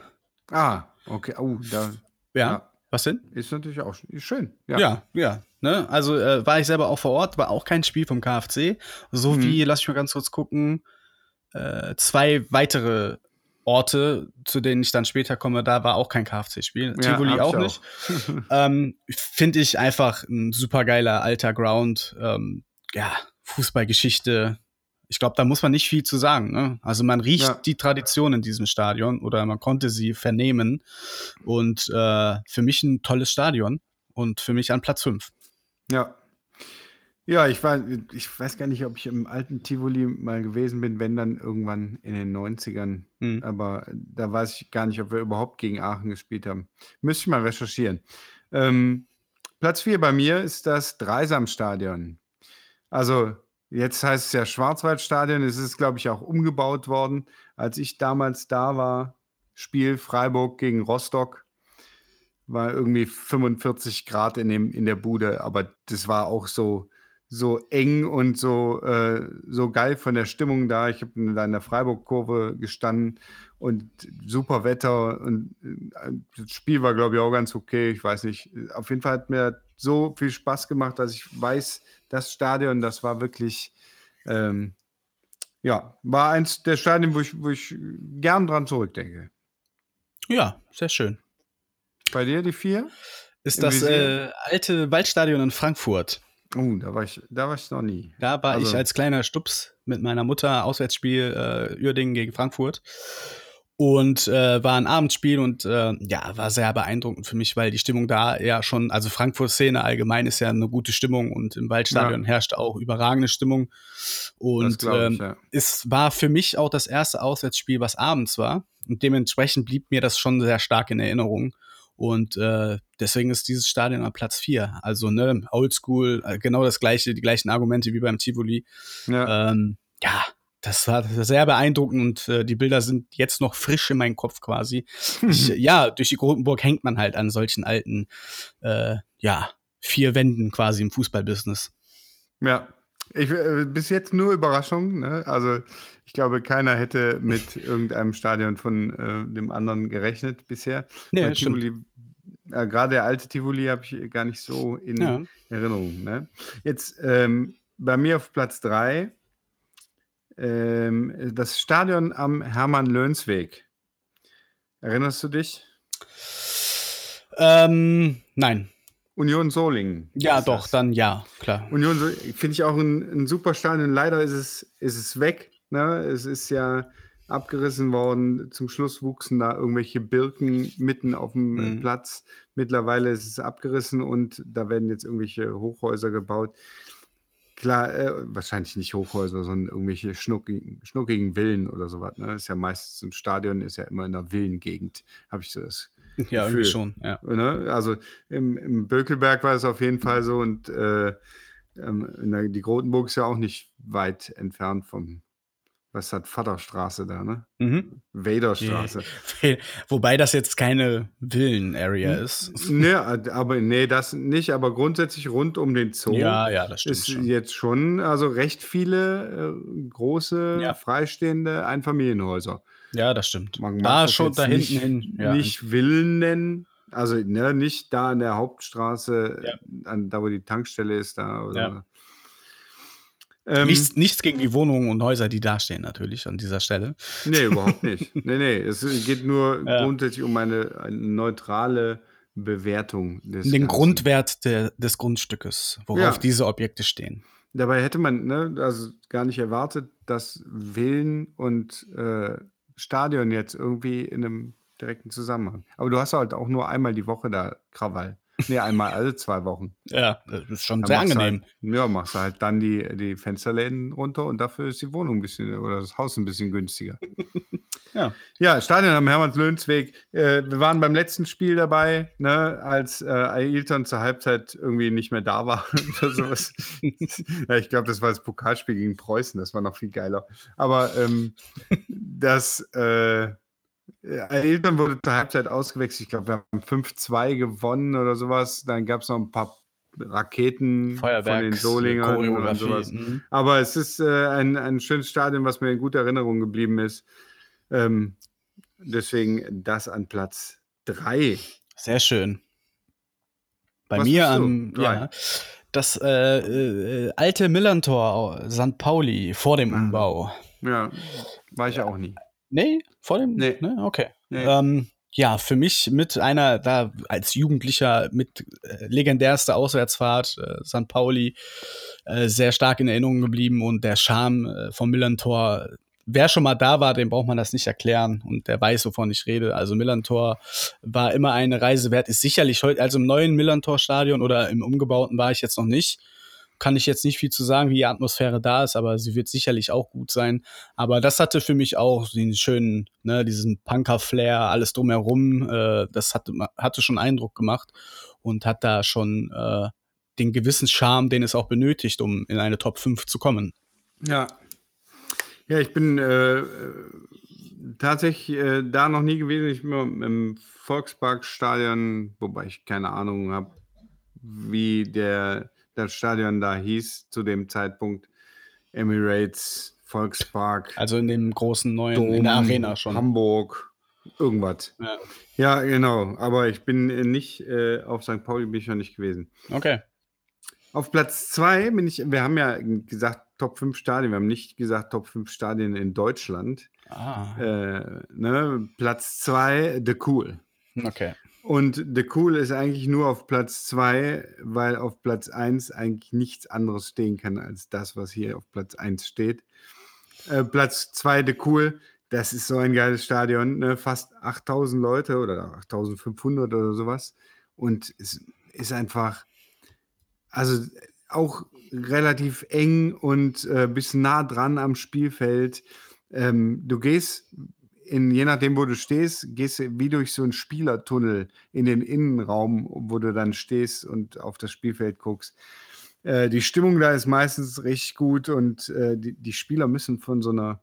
[SPEAKER 2] Ah, okay, oh, da
[SPEAKER 1] Ja.
[SPEAKER 2] Ja.
[SPEAKER 1] Was denn?
[SPEAKER 2] ist natürlich auch schön.
[SPEAKER 1] Ja, ja. ne? Also äh, war ich selber auch vor Ort, war auch kein Spiel vom KfC. So
[SPEAKER 2] Mhm.
[SPEAKER 1] wie, lass ich mal ganz kurz gucken, äh, zwei weitere Orte, zu denen ich dann später komme, da war auch kein KfC-Spiel.
[SPEAKER 2] Ja,
[SPEAKER 1] Tivoli auch nicht. ähm, Finde ich einfach ein supergeiler alter Ground. Ähm, ja, Fußballgeschichte. Ich glaube, da muss man nicht viel zu sagen. Ne? Also man riecht
[SPEAKER 2] Ja.
[SPEAKER 1] die Tradition in diesem Stadion oder man konnte sie vernehmen. Und äh, für mich ein tolles Stadion und für mich an Platz 5.
[SPEAKER 2] Ja. Ja, ich war, ich weiß gar nicht, ob ich im alten Tivoli mal gewesen bin, wenn dann irgendwann in den 90ern.
[SPEAKER 1] Mhm.
[SPEAKER 2] Aber da weiß ich gar nicht, ob wir überhaupt gegen Aachen gespielt haben. Müsste ich mal recherchieren. Ähm, Platz 4 bei mir ist das Dreisamstadion. Also, jetzt heißt es ja Schwarzwaldstadion. Es ist, glaube ich, auch umgebaut worden. Als ich damals da war, Spiel Freiburg gegen Rostock, war irgendwie 45 Grad in, dem, in der Bude, aber das war auch so, so eng und so, äh, so geil von der Stimmung da. Ich habe da in der Freiburg-Kurve gestanden und super Wetter und äh, das Spiel war, glaube ich, auch ganz okay. Ich weiß nicht. Auf jeden Fall hat mir so viel Spaß gemacht, dass ich weiß, das Stadion, das war wirklich, ähm, ja, war eins der Stadien, wo ich, wo ich gern dran zurückdenke.
[SPEAKER 1] Ja, sehr schön.
[SPEAKER 2] Bei dir die vier?
[SPEAKER 1] Ist
[SPEAKER 2] Im
[SPEAKER 1] das äh, alte Waldstadion in Frankfurt.
[SPEAKER 2] Oh, da war ich, da war ich noch nie.
[SPEAKER 1] Da war ich
[SPEAKER 2] Also-
[SPEAKER 1] als kleiner Stups mit meiner Mutter Auswärtsspiel äh, Uerdingen gegen Frankfurt. Und äh, war ein Abendspiel und äh, ja, war sehr beeindruckend für mich, weil die Stimmung da ja schon, also Frankfurt-Szene allgemein ist ja eine gute Stimmung und im Waldstadion herrscht auch überragende Stimmung. Und
[SPEAKER 2] ich,
[SPEAKER 1] ähm,
[SPEAKER 2] ja.
[SPEAKER 1] es war für mich auch das erste Auswärtsspiel, was abends war. Und dementsprechend blieb mir das schon sehr stark in Erinnerung. Und äh, deswegen ist dieses Stadion an Platz 4. Also, ne, Oldschool, äh, genau das gleiche, die gleichen Argumente wie beim Tivoli.
[SPEAKER 2] Ja,
[SPEAKER 1] Ähm, ja, das war sehr beeindruckend und äh, die Bilder sind jetzt noch frisch in meinem Kopf quasi. Ich, ja, durch die Grotenburg hängt man halt an solchen alten, äh, ja, vier Wänden quasi im Fußballbusiness.
[SPEAKER 2] ja. Ich, äh, bis jetzt nur Überraschung. Ne? Also ich glaube, keiner hätte mit irgendeinem Stadion von äh, dem anderen gerechnet bisher.
[SPEAKER 1] Nee,
[SPEAKER 2] Bei. Tivoli, äh, gerade der alte Tivoli habe ich gar nicht so in
[SPEAKER 1] Ja.
[SPEAKER 2] Erinnerung. Ne? Jetzt ähm, bei mir auf Platz 3 ähm, das Stadion am Hermann-Löns-Weg. Erinnerst du dich?
[SPEAKER 1] Ähm, nein.
[SPEAKER 2] Union Solingen.
[SPEAKER 1] Ja, doch,
[SPEAKER 2] das.
[SPEAKER 1] dann ja, klar.
[SPEAKER 2] Union finde ich auch ein, ein super Stadion. Leider ist es, ist es weg. Ne? Es ist ja abgerissen worden. Zum Schluss wuchsen da irgendwelche Birken mitten auf dem
[SPEAKER 1] Mhm.
[SPEAKER 2] Platz. Mittlerweile ist es abgerissen und da werden jetzt irgendwelche Hochhäuser gebaut. Klar, äh, wahrscheinlich nicht Hochhäuser, sondern irgendwelche schnuckigen, schnuckigen Villen oder sowas. Ne? Ist ja meistens ein Stadion, ist ja immer in einer Villengegend, habe ich so das
[SPEAKER 1] Ja, irgendwie
[SPEAKER 2] Gefühl.
[SPEAKER 1] schon, ja.
[SPEAKER 2] Ne? Also im, im Bökelberg war es auf jeden Fall so und äh, ähm, der, die Grotenburg ist ja auch nicht weit entfernt vom, was hat Vaterstraße da, ne?
[SPEAKER 1] Mhm.
[SPEAKER 2] Vaderstraße.
[SPEAKER 1] Wobei das jetzt keine Villen-Area ist.
[SPEAKER 2] Ne, aber nee, das nicht, aber grundsätzlich rund um den Zoo
[SPEAKER 1] Ja, ja, das stimmt
[SPEAKER 2] ist
[SPEAKER 1] schon.
[SPEAKER 2] jetzt schon, also recht viele äh, große,
[SPEAKER 1] Ja.
[SPEAKER 2] freistehende Einfamilienhäuser.
[SPEAKER 1] Ja, das stimmt.
[SPEAKER 2] Man
[SPEAKER 1] Da
[SPEAKER 2] das
[SPEAKER 1] schon da hinten
[SPEAKER 2] nicht,
[SPEAKER 1] hin. Ja,
[SPEAKER 2] nicht Villen nennen. Also ne, nicht da an der Hauptstraße,
[SPEAKER 1] Ja.
[SPEAKER 2] an, da wo die Tankstelle ist, da oder. Ähm,
[SPEAKER 1] nichts, nichts gegen die Wohnungen und Häuser, die da stehen, natürlich an dieser Stelle.
[SPEAKER 2] Nee, überhaupt nicht. Nee, nee. Es geht nur
[SPEAKER 1] Ja.
[SPEAKER 2] grundsätzlich um eine, eine neutrale Bewertung des
[SPEAKER 1] Den
[SPEAKER 2] Ganzen.
[SPEAKER 1] Grundwert der, des Grundstückes, worauf
[SPEAKER 2] Ja.
[SPEAKER 1] diese Objekte stehen.
[SPEAKER 2] Dabei hätte man ne, also gar nicht erwartet, dass Villen und äh, Stadion jetzt irgendwie in einem direkten Zusammenhang. Aber du hast halt auch nur einmal die Woche da Krawall. Nee, einmal alle zwei Wochen.
[SPEAKER 1] Ja, das ist schon
[SPEAKER 2] Dann
[SPEAKER 1] sehr angenehm.
[SPEAKER 2] Halt, ja, machst du halt dann die, die Fensterläden runter und dafür ist die Wohnung ein bisschen oder das Haus ein bisschen günstiger.
[SPEAKER 1] Ja.
[SPEAKER 2] Ja, Stadion am Hermanns-Löhnsweg. Äh, wir waren beim letzten Spiel dabei, ne, als äh, Ailton zur Halbzeit irgendwie nicht mehr da war oder sowas. ja, ich glaube, das war das Pokalspiel gegen Preußen, das war noch viel geiler. Aber ähm, das äh, Ailton wurde zur Halbzeit ausgewechselt. Ich glaube, wir haben 5-2 gewonnen oder sowas. Dann gab es noch ein paar Raketen von den
[SPEAKER 1] Feuerwerks,
[SPEAKER 2] Solingern und sowas.
[SPEAKER 1] mhm.
[SPEAKER 2] Aber es ist äh, ein, ein schönes Stadion, was mir in guter Erinnerung geblieben ist. Ähm, deswegen das an Platz 3.
[SPEAKER 1] Sehr schön. Bei
[SPEAKER 2] Was
[SPEAKER 1] mir am
[SPEAKER 2] Drei.
[SPEAKER 1] ja, das äh, äh, alte Millantor St. Pauli vor dem
[SPEAKER 2] Ah.
[SPEAKER 1] Umbau.
[SPEAKER 2] Ja, war ich auch nie.
[SPEAKER 1] Nee, vor dem?
[SPEAKER 2] Nee.
[SPEAKER 1] Ne? Okay.
[SPEAKER 2] Nee.
[SPEAKER 1] Ähm, ja, für mich mit einer, da als Jugendlicher mit äh, legendärste Auswärtsfahrt, äh, St. Pauli, äh, sehr stark in Erinnerung geblieben und der Charme äh, vom Millantor. Wer schon mal da war, dem braucht man das nicht erklären und der weiß, wovon ich rede. Also Millantor war immer eine Reise wert, ist sicherlich heute, also im neuen Millantor-Stadion oder im umgebauten war ich jetzt noch nicht. Kann ich jetzt nicht viel zu sagen, wie die Atmosphäre da ist, aber sie wird sicherlich auch gut sein. Aber das hatte für mich auch den schönen, ne, diesen Punker-Flair, alles drumherum. Äh, das hatte, hatte schon Eindruck gemacht und hat da schon äh, den gewissen Charme, den es auch benötigt, um in eine Top 5 zu kommen.
[SPEAKER 2] Ja. Ja, ich bin äh, äh, tatsächlich äh, da noch nie gewesen. Ich bin im Volksparkstadion, wobei ich keine Ahnung habe, wie der, das Stadion da hieß zu dem Zeitpunkt. Emirates, Volkspark,
[SPEAKER 1] Also in dem großen neuen,
[SPEAKER 2] Dom,
[SPEAKER 1] in der Arena schon.
[SPEAKER 2] Hamburg, irgendwas.
[SPEAKER 1] Ja.
[SPEAKER 2] Ja, genau. Aber ich bin äh, nicht äh, auf St. Pauli bin ich noch nicht gewesen.
[SPEAKER 1] Okay.
[SPEAKER 2] Auf Platz zwei bin ich, wir haben ja gesagt Top 5 Stadien, wir haben nicht gesagt Top 5 Stadien in Deutschland.
[SPEAKER 1] Ah,
[SPEAKER 2] Äh, ne? Platz zwei The Cool.
[SPEAKER 1] okay.
[SPEAKER 2] Und The Cool ist eigentlich nur auf Platz zwei, weil auf Platz eins eigentlich nichts anderes stehen kann als das, was hier auf Platz eins steht. Äh, Platz zwei The Cool, das ist so ein geiles Stadion, ne? fast 8000 Leute oder 8500 oder sowas. Und es ist einfach, also auch relativ eng und äh, bis nah dran am Spielfeld. Ähm, du gehst, in, je nachdem, wo du stehst, gehst du wie durch so einen Spielertunnel in den Innenraum, wo du dann stehst und auf das Spielfeld guckst. Äh, die Stimmung da ist meistens richtig gut und äh, die, die Spieler müssen von so einer,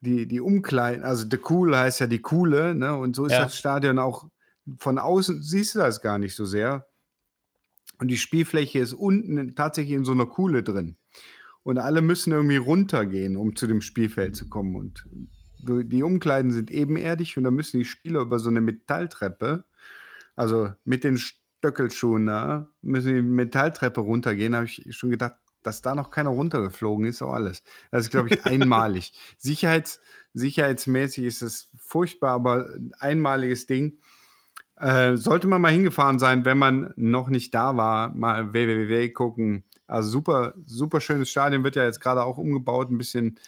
[SPEAKER 2] die, die Umkleiden, also The Cool heißt ja die Coole, ne? und so ist
[SPEAKER 1] Ja.
[SPEAKER 2] das Stadion auch von außen, siehst du das gar nicht so sehr. Und die Spielfläche ist unten tatsächlich in so einer Kuhle drin. Und alle müssen irgendwie runtergehen, um zu dem Spielfeld zu kommen. Und die Umkleiden sind ebenerdig und da müssen die Spieler über so eine Metalltreppe, also mit den Stöckelschuhen da, müssen die Metalltreppe runtergehen. Da habe ich schon gedacht, dass da noch keiner runtergeflogen ist, auch alles. Das ist, glaube ich, einmalig. Sicherheits, sicherheitsmäßig ist es furchtbar, aber ein einmaliges Ding. Äh, sollte man mal hingefahren sein, wenn man noch nicht da war, mal www gucken. Also super, super schönes Stadion, wird ja jetzt gerade auch umgebaut, ein bisschen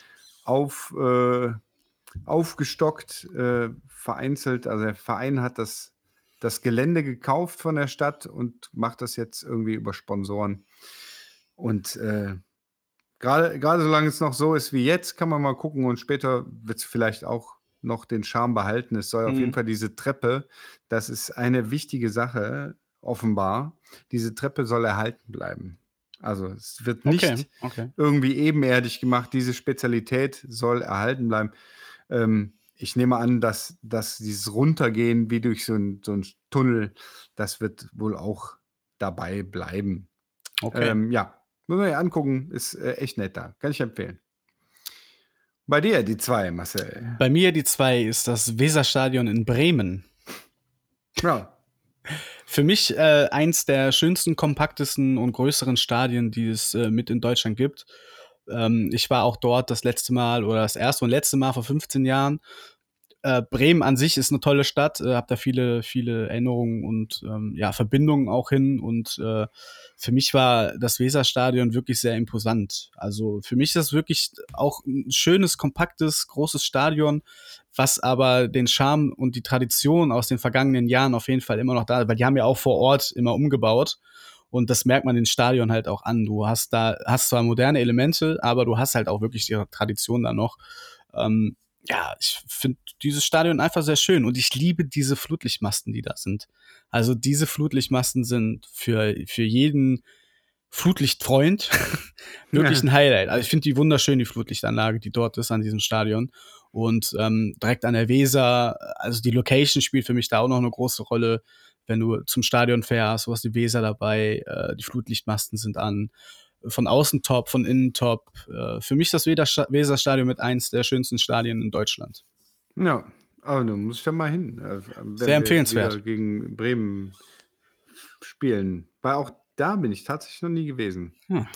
[SPEAKER 2] auf, äh, aufgestockt, äh, vereinzelt. Also der Verein hat das, das Gelände gekauft von der Stadt und macht das jetzt irgendwie über Sponsoren. Und äh, gerade gerade solange es noch so ist wie jetzt, kann man mal gucken und später wird es vielleicht auch noch den Charme behalten. Es soll auf
[SPEAKER 1] Mhm.
[SPEAKER 2] jeden Fall diese Treppe, das ist eine wichtige Sache, offenbar. Diese Treppe soll erhalten bleiben. Also es wird nicht
[SPEAKER 1] Okay. Okay.
[SPEAKER 2] irgendwie ebenerdig gemacht. Diese Spezialität soll erhalten bleiben. Ähm, ich nehme an, dass, dass dieses Runtergehen wie durch so einen so Tunnel, das wird wohl auch dabei bleiben.
[SPEAKER 1] Okay.
[SPEAKER 2] Ähm, ja, muss man ja angucken, ist äh, echt nett da. Kann ich empfehlen. Bei dir die zwei, Marcel.
[SPEAKER 1] Bei mir die zwei ist das Weserstadion in Bremen.
[SPEAKER 2] Ja.
[SPEAKER 1] Für mich äh, eins der schönsten, kompaktesten und größeren Stadien, die es äh, mit in Deutschland gibt. Ähm, ich war auch dort das letzte Mal oder das erste und letzte Mal vor 15 Jahren äh, Bremen an sich ist eine tolle Stadt, äh, habe da viele, viele Erinnerungen und ähm, ja, Verbindungen auch hin. Und äh, für mich war das Weserstadion wirklich sehr imposant. Also für mich ist das wirklich auch ein schönes, kompaktes, großes Stadion, was aber den Charme und die Tradition aus den vergangenen Jahren auf jeden Fall immer noch da, weil die haben ja auch vor Ort immer umgebaut. Und das merkt man den Stadion halt auch an. Du hast da, hast zwar moderne Elemente, aber du hast halt auch wirklich die Tradition da noch. Ähm, ja, ich finde dieses Stadion einfach sehr schön und ich liebe diese Flutlichtmasten, die da sind. Also diese Flutlichtmasten sind für, für jeden Flutlichtfreund wirklich ja. ein Highlight. Also ich finde die wunderschön, die Flutlichtanlage, die dort ist an diesem Stadion. Und ähm, direkt an der Weser, also die Location spielt für mich da auch noch eine große Rolle. Wenn du zum Stadion fährst, du hast die Weser dabei, äh, die Flutlichtmasten sind an von außen top, von innen top. Äh, für mich ist das Weserstadion mit eins der schönsten Stadien in Deutschland.
[SPEAKER 2] Ja, aber da muss ich da mal hin. Äh,
[SPEAKER 1] Sehr empfehlenswert.
[SPEAKER 2] Gegen Bremen spielen. Weil auch da bin ich tatsächlich noch nie gewesen. Hm.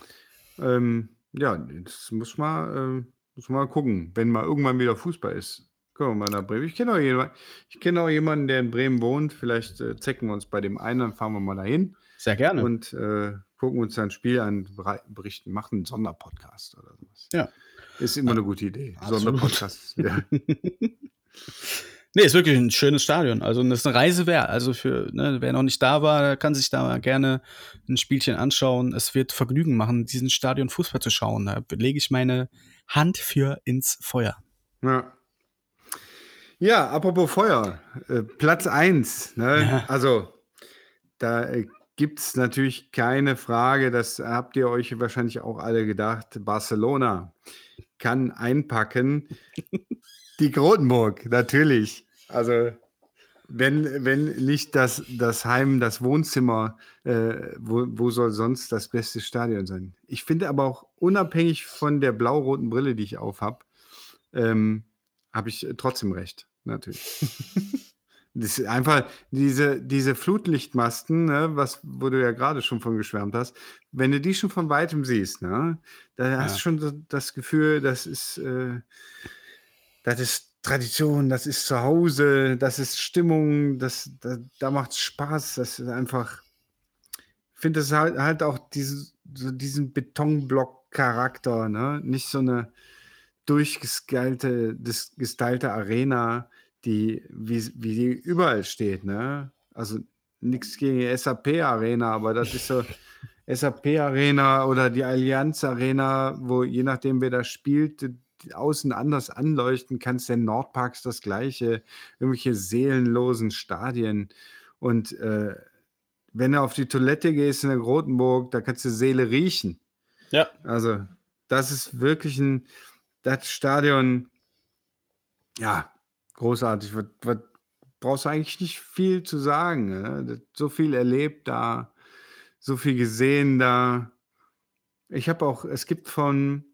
[SPEAKER 2] Ähm, ja, das muss man, äh, muss mal gucken, wenn mal irgendwann wieder Fußball ist. Wir mal nach Bremen. Ich kenne auch, jemand, kenn auch jemanden, der in Bremen wohnt. Vielleicht äh, zecken wir uns bei dem einen, dann fahren wir mal dahin.
[SPEAKER 1] Sehr gerne.
[SPEAKER 2] Und äh, gucken uns ein Spiel an, berichten, machen einen Sonderpodcast oder sowas.
[SPEAKER 1] Ja.
[SPEAKER 2] Ist immer eine gute Idee. Absolut. Sonderpodcast. Ja.
[SPEAKER 1] Nee, ist wirklich ein schönes Stadion. Also, das ist eine Reise wert. Also, für, ne, wer noch nicht da war, kann sich da gerne ein Spielchen anschauen. Es wird Vergnügen machen, diesen Stadion Fußball zu schauen. Da lege ich meine Hand für ins Feuer.
[SPEAKER 2] Ja. Ja, apropos Feuer. Äh, Platz 1. Ne? Ja. Also, da äh, gibt es natürlich keine Frage, das habt ihr euch wahrscheinlich auch alle gedacht. Barcelona kann einpacken. Die Grotenburg, natürlich. Also, wenn, wenn nicht das, das Heim, das Wohnzimmer, äh, wo, wo soll sonst das beste Stadion sein? Ich finde aber auch unabhängig von der blau-roten Brille, die ich auf habe, ähm, habe ich trotzdem recht, natürlich. Das ist einfach diese, diese Flutlichtmasten, ne, was, wo du ja gerade schon von geschwärmt hast, wenn du die schon von weitem siehst, ne, da ja. hast du schon das Gefühl, das ist, äh, das ist Tradition, das ist zu Hause, das ist Stimmung, das, da, da macht es Spaß, das ist einfach, ich finde das halt, halt auch diese, so diesen Betonblock-Charakter, ne, nicht so eine durchgestylte gestylte Arena, die, wie, wie die überall steht, ne? Also nichts gegen SAP Arena, aber das ist so SAP Arena oder die Allianz Arena, wo je nachdem, wer da spielt, außen anders anleuchten kannst. Der Nordpark ist das gleiche, irgendwelche seelenlosen Stadien. Und äh, wenn du auf die Toilette gehst in der Grotenburg, da kannst du Seele riechen.
[SPEAKER 1] Ja.
[SPEAKER 2] Also, das ist wirklich ein, das Stadion, ja, großartig. Was, was brauchst du eigentlich nicht viel zu sagen. Ne? So viel erlebt da, so viel gesehen da. Ich habe auch, es gibt von,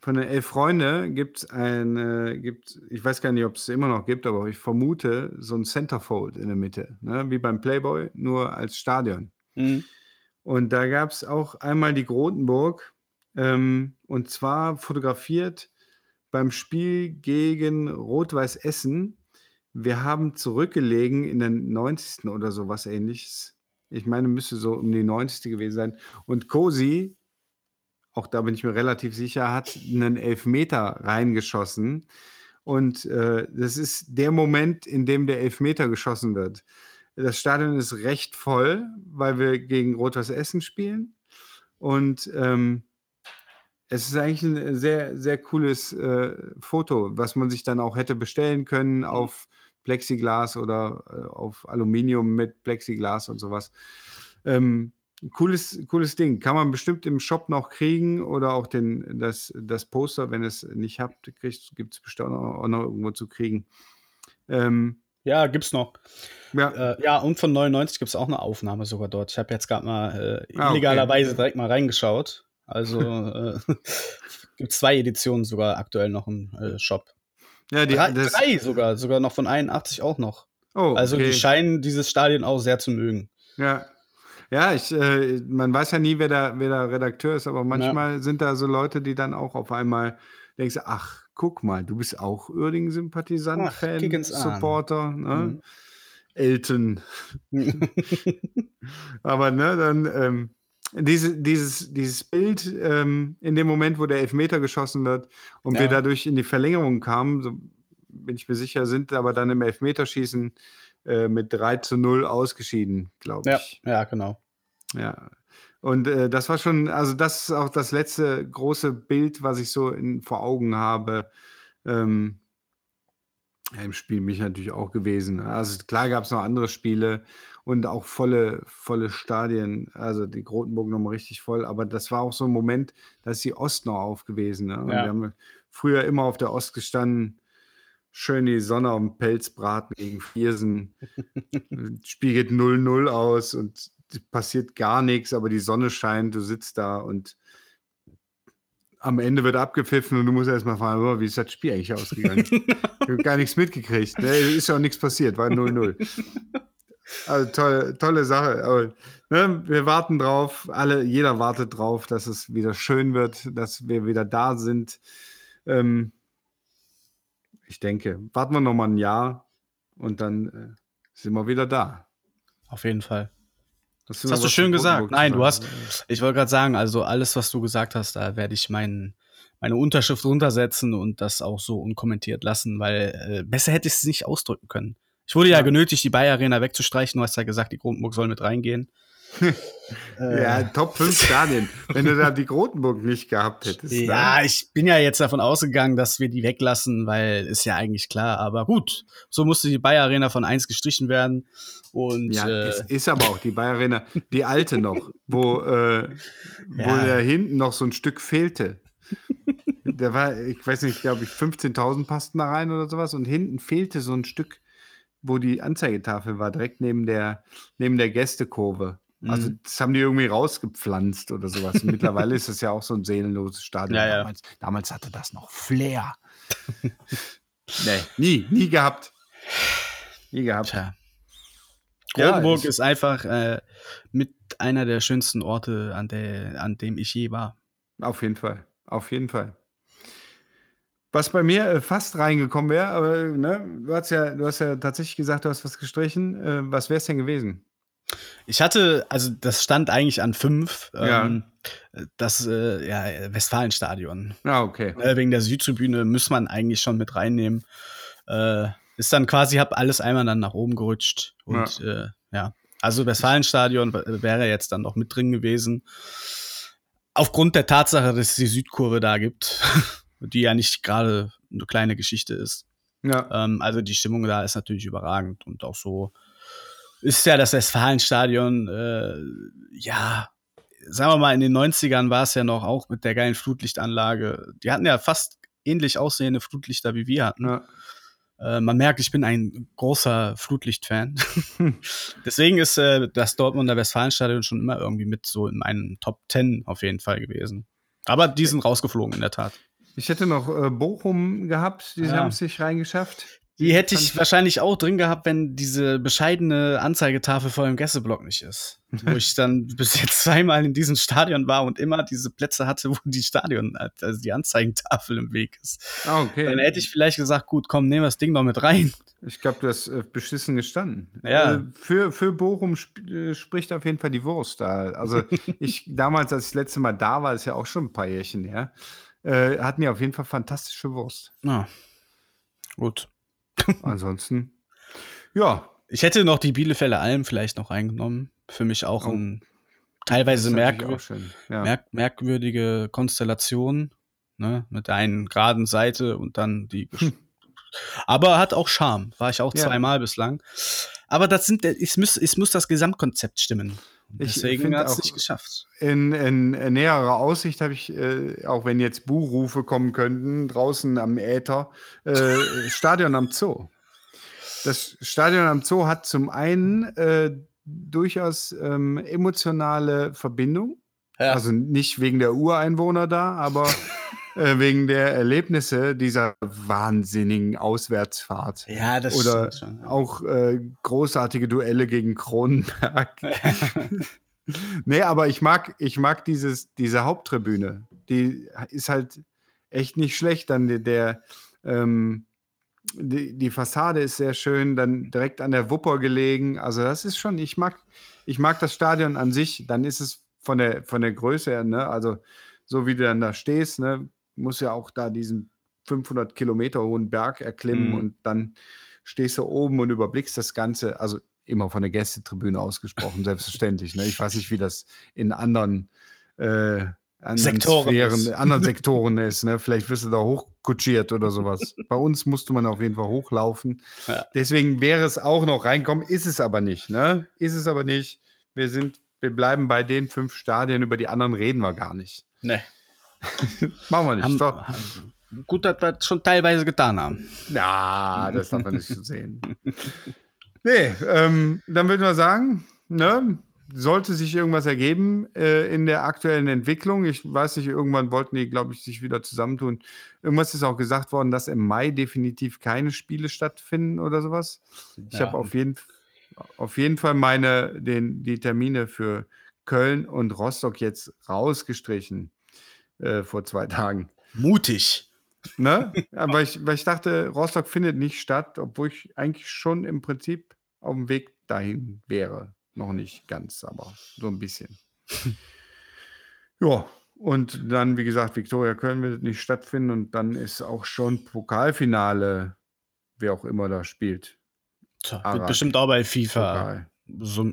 [SPEAKER 2] von den Elf Freunde gibt es ein, gibt, ich weiß gar nicht, ob es immer noch gibt, aber ich vermute so ein Centerfold in der Mitte, ne? wie beim Playboy, nur als Stadion. Mhm. Und da gab es auch einmal die Grotenburg ähm, und zwar fotografiert beim Spiel gegen Rot-Weiß Essen. Wir haben zurückgelegen in den 90. oder so was ähnliches. Ich meine, müsste so um die 90. gewesen sein. Und Cosi, auch da bin ich mir relativ sicher, hat einen Elfmeter reingeschossen. Und äh, das ist der Moment, in dem der Elfmeter geschossen wird. Das Stadion ist recht voll, weil wir gegen Rot-Weiß Essen spielen. Und ähm, es ist eigentlich ein sehr, sehr cooles äh, Foto, was man sich dann auch hätte bestellen können mhm. auf Plexiglas oder äh, auf Aluminium mit Plexiglas und sowas. Ähm, cooles, cooles Ding. Kann man bestimmt im Shop noch kriegen oder auch den, das, das Poster, wenn es nicht habt, gibt es bestimmt auch noch irgendwo zu kriegen.
[SPEAKER 1] Ähm, ja, gibt's noch. Ja. Äh, ja, und von 99 gibt es auch eine Aufnahme sogar dort. Ich habe jetzt gerade mal äh, illegalerweise ah, okay. direkt mal reingeschaut. Also äh, gibt zwei Editionen sogar aktuell noch im äh, Shop.
[SPEAKER 2] Ja, die,
[SPEAKER 1] Drei,
[SPEAKER 2] das,
[SPEAKER 1] drei sogar, sogar noch von 81 auch noch.
[SPEAKER 2] oh,
[SPEAKER 1] Also
[SPEAKER 2] okay.
[SPEAKER 1] die scheinen dieses Stadion auch sehr zu mögen.
[SPEAKER 2] Ja. Ja, ich, äh, man weiß ja nie, wer der, wer der Redakteur ist, aber manchmal sind da so Leute, die dann auch auf einmal denkst, ach, guck mal, du bist auch Uerdingen-Sympathisant, Fan. Supporter, ne?
[SPEAKER 1] Mhm.
[SPEAKER 2] Elton. Aber ne, dann ähm, diese, dieses, dieses Bild ähm, in dem Moment, wo der Elfmeter geschossen wird und wir
[SPEAKER 1] Ja.
[SPEAKER 2] dadurch in die Verlängerung kamen, so bin ich mir sicher, sind aber dann im Elfmeterschießen äh, mit 3 zu 0 ausgeschieden, glaube
[SPEAKER 1] ja,
[SPEAKER 2] ich.
[SPEAKER 1] ja, genau.
[SPEAKER 2] Ja. Und äh, das war schon, also das ist auch das letzte große Bild, was ich so in, vor Augen habe. Ähm, ja, Im Spiel mich natürlich auch gewesen. Also klar gab es noch andere Spiele und auch volle, volle Stadien. Also die Grotenburg nochmal richtig voll. Aber das war auch so ein Moment, da ist die Ost noch auf gewesen. Ne? Und
[SPEAKER 1] Ja.
[SPEAKER 2] wir haben früher immer auf der Ost gestanden, schön die Sonne auf dem Pelz braten gegen Viersen. Spiel geht 0-0 aus und passiert gar nichts, aber die Sonne scheint, du sitzt da und am Ende wird abgepfiffen und du musst erstmal fragen, oh, wie ist das Spiel eigentlich ausgegangen? ich habe gar nichts mitgekriegt. Ne? Ist ja auch nichts passiert, war 0-0. Also tolle, tolle Sache. Aber, ne, wir warten drauf, alle, jeder wartet drauf, dass es wieder schön wird, dass wir wieder da sind. Ähm, ich denke, warten wir noch mal ein Jahr und dann äh, sind wir wieder da.
[SPEAKER 1] Auf jeden Fall.
[SPEAKER 2] Das,
[SPEAKER 1] hast du schön gesagt. Nein, du hast, ich wollte gerade sagen, also alles, was du gesagt hast, da werde ich mein, meine Unterschrift runtersetzen und das auch so unkommentiert lassen, weil äh, besser hätte ich es nicht ausdrücken können. Ich wurde ja,
[SPEAKER 2] Ja.
[SPEAKER 1] genötigt, die Bayer Arena wegzustreichen. Du hast ja gesagt, die Grundburg soll mit reingehen. Äh,
[SPEAKER 2] Ja, Top 5 Stadien. Wenn du da die Grotenburg nicht gehabt hättest. ne?
[SPEAKER 1] Ja, ich bin ja jetzt davon ausgegangen, dass wir die weglassen, weil ist ja eigentlich klar. Aber gut, so musste die Bayer Arena von 1 gestrichen werden. Und
[SPEAKER 2] Ja,
[SPEAKER 1] äh,
[SPEAKER 2] es ist aber auch die Bayer Arena, die alte noch, wo, äh, wo
[SPEAKER 1] Ja.
[SPEAKER 2] da hinten noch so ein Stück fehlte. Da war, ich weiß nicht, glaube ich, 15.000 passten da rein oder sowas und hinten fehlte so ein Stück, wo die Anzeigetafel war, direkt neben der, neben der Gästekurve. Also
[SPEAKER 1] Mhm.
[SPEAKER 2] das haben die irgendwie rausgepflanzt oder sowas. Mittlerweile ist es ja auch so ein seelenloses Stadion.
[SPEAKER 1] Ja, ja.
[SPEAKER 2] Damals, damals hatte das noch Flair. nee, nie, nie gehabt. Nie gehabt.
[SPEAKER 1] tja.
[SPEAKER 2] Ja,
[SPEAKER 1] Grotenburg
[SPEAKER 2] es-
[SPEAKER 1] ist einfach äh, mit einer der schönsten Orte, an, der, an dem ich je war.
[SPEAKER 2] Auf jeden Fall. Auf jeden Fall. Was bei mir äh, fast reingekommen wäre, aber ne, du hast ja, du hast ja tatsächlich gesagt, du hast was gestrichen. Äh, was wäre es denn gewesen?
[SPEAKER 1] Ich hatte, also das stand eigentlich an fünf,
[SPEAKER 2] Ja.
[SPEAKER 1] ähm, das äh, ja, Westfalenstadion.
[SPEAKER 2] Ah, okay.
[SPEAKER 1] Äh, wegen der Südtribüne muss man eigentlich schon mit reinnehmen. Äh, ist dann quasi, hab alles einmal dann nach oben gerutscht. Und ja, äh, ja. also Westfalenstadion wäre jetzt dann noch mit drin gewesen. Aufgrund der Tatsache, dass es die Südkurve da gibt, die ja nicht gerade eine kleine Geschichte ist.
[SPEAKER 2] Ja.
[SPEAKER 1] Ähm, also die Stimmung da ist natürlich überragend und auch so ist ja das Westfalenstadion, äh, ja, sagen wir mal, in den 90ern war es ja noch auch mit der geilen Flutlichtanlage. Die hatten ja fast ähnlich aussehende Flutlichter, wie wir hatten.
[SPEAKER 2] ja.
[SPEAKER 1] Äh, man merkt, ich bin ein großer Flutlicht-Fan. Deswegen ist äh, das Dortmunder Westfalenstadion schon immer irgendwie mit so in meinen Top 10 auf jeden Fall gewesen. Aber die sind rausgeflogen, in der Tat.
[SPEAKER 2] Ich hätte noch äh, Bochum gehabt, die
[SPEAKER 1] Ja.
[SPEAKER 2] haben es nicht reingeschafft.
[SPEAKER 1] Die hätte ich wahrscheinlich auch drin gehabt, wenn diese bescheidene Anzeigetafel vor dem Gästeblock nicht ist. Wo ich dann bis jetzt zweimal in diesem Stadion war und immer diese Plätze hatte, wo die Stadion, also die Anzeigentafel im Weg ist.
[SPEAKER 2] Ah, okay.
[SPEAKER 1] Dann hätte ich vielleicht gesagt, gut, komm, nehmen wir das Ding noch mit rein.
[SPEAKER 2] Ich glaube, du hast äh, beschissen gestanden.
[SPEAKER 1] Ja.
[SPEAKER 2] Äh, für, für Bochum sp äh, spricht auf jeden Fall die Wurst da. Also ich damals, als ich das letzte Mal da war, ist ja auch schon ein paar Jährchen her, äh, hatten die auf jeden Fall fantastische Wurst.
[SPEAKER 1] Ja. Gut.
[SPEAKER 2] Ansonsten, ja,
[SPEAKER 1] Ich hätte noch die Bielefelder Alm vielleicht noch reingenommen. Für mich auch
[SPEAKER 2] Oh.
[SPEAKER 1] ein teilweise
[SPEAKER 2] schön. Ja.
[SPEAKER 1] merk merkwürdige Konstellation, ne? Mit der einen geraden Seite und dann die. Aber hat auch Charme. War ich auch
[SPEAKER 2] Ja.
[SPEAKER 1] zweimal bislang. Aber das sind, es muss, es muss das Gesamtkonzept stimmen. Deswegen hat es nicht geschafft.
[SPEAKER 2] In, in, näherer Aussicht habe ich, äh, auch wenn jetzt Buhrufe kommen könnten, draußen am Äther, äh, Stadion am Zoo. Das Stadion am Zoo hat zum einen äh, durchaus ähm, emotionale Verbindung. Ja. Also nicht wegen der Ureinwohner da, aber äh, wegen der Erlebnisse dieser wahnsinnigen Auswärtsfahrt.
[SPEAKER 1] Ja, das
[SPEAKER 2] Oder schon, auch äh, großartige Duelle gegen Kronenberg. nee, aber ich mag, ich mag dieses, diese Haupttribüne. Die ist halt echt nicht schlecht. Dann der, der ähm, die, die, Fassade ist sehr schön, dann direkt an der Wupper gelegen. Also das ist schon, ich mag, ich mag das Stadion an sich. Dann ist es von der, von der Größe her, ne? also so wie du dann da stehst, ne? Muss ja auch da diesen 500 Kilometer hohen Berg erklimmen mhm. und dann stehst du oben und überblickst das Ganze. Also immer von der Gästetribüne ausgesprochen, selbstverständlich. Ne? Ich weiß nicht, wie das in anderen, äh, anderen
[SPEAKER 1] Sektoren Sphären, ist.
[SPEAKER 2] anderen Sektoren ist. Ne? Vielleicht wirst du da hochkutschiert oder sowas. Bei uns musste man auf jeden Fall hochlaufen. Ja. Deswegen wäre es auch noch reinkommen, ist es aber nicht. Ne? Ist es aber nicht. Wir sind, wir bleiben bei den fünf Stadien, über die anderen reden wir gar nicht.
[SPEAKER 1] Nee.
[SPEAKER 2] Machen wir nicht.
[SPEAKER 1] Haben, gut, dass wir das schon teilweise getan haben.
[SPEAKER 2] Ja, das darf man nicht sehen. Nee, ähm, dann würde man sagen, ne, sollte sich irgendwas ergeben äh, in der aktuellen Entwicklung. Ich weiß nicht, irgendwann wollten die, glaube ich, sich wieder zusammentun. Irgendwas ist auch gesagt worden, dass im Mai definitiv keine Spiele stattfinden oder sowas. Ich ja. habe auf jeden, auf jeden Fall meine, den, die Termine für Köln und Rostock jetzt rausgestrichen äh, vor zwei Tagen.
[SPEAKER 1] Mutig.
[SPEAKER 2] Ne? Aber ich, weil ich dachte, Rostock findet nicht statt, obwohl ich eigentlich schon im Prinzip auf dem Weg dahin wäre. Noch nicht ganz, aber so ein bisschen. ja, und dann, wie gesagt, Viktoria Köln wird nicht stattfinden und dann ist auch schon Pokalfinale, wer auch immer da spielt.
[SPEAKER 1] Tja, wird bestimmt auch bei FIFA Pokal.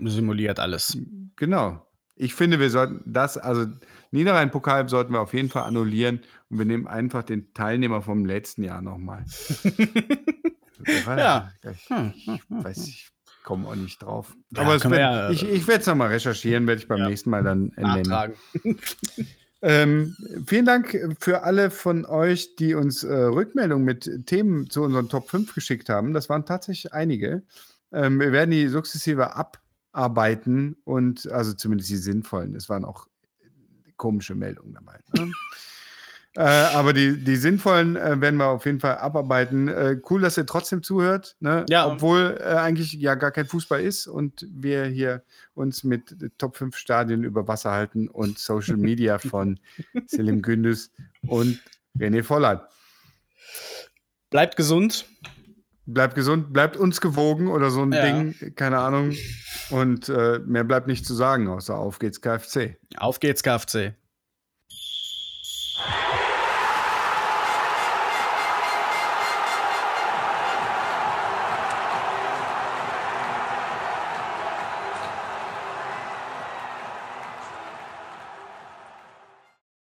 [SPEAKER 1] simuliert alles.
[SPEAKER 2] Genau. Ich finde, wir sollten das, also Niederrhein-Pokal sollten wir auf jeden Fall annullieren und wir nehmen einfach den Teilnehmer vom letzten Jahr nochmal.
[SPEAKER 1] ja.
[SPEAKER 2] Ich, ich weiß, ich komme auch nicht drauf. Ja, Aber wird, ja, ich, ich werde es nochmal recherchieren, werde ich beim ja, nächsten Mal dann nennen. ähm, vielen Dank für alle von euch, die uns äh, Rückmeldungen mit Themen zu unseren Top 5 geschickt haben. Das waren tatsächlich einige. Ähm, wir werden die sukzessive abarbeiten und also zumindest die sinnvollen. Es waren auch komische Meldungen dabei. Ne? äh, aber die, die sinnvollen äh, werden wir auf jeden Fall abarbeiten. Äh, cool, dass ihr trotzdem zuhört, ne?
[SPEAKER 1] ja.
[SPEAKER 2] obwohl äh, eigentlich ja gar kein Fußball ist und wir hier uns mit Top 5 Stadien über Wasser halten und Social Media von Selim Gündüz und René Volland.
[SPEAKER 1] Bleibt gesund.
[SPEAKER 2] Bleibt gesund, bleibt uns gewogen oder so ein ja. Ding, keine Ahnung. Und äh, mehr bleibt nicht zu sagen, außer auf geht's KFC.
[SPEAKER 1] Auf geht's KFC.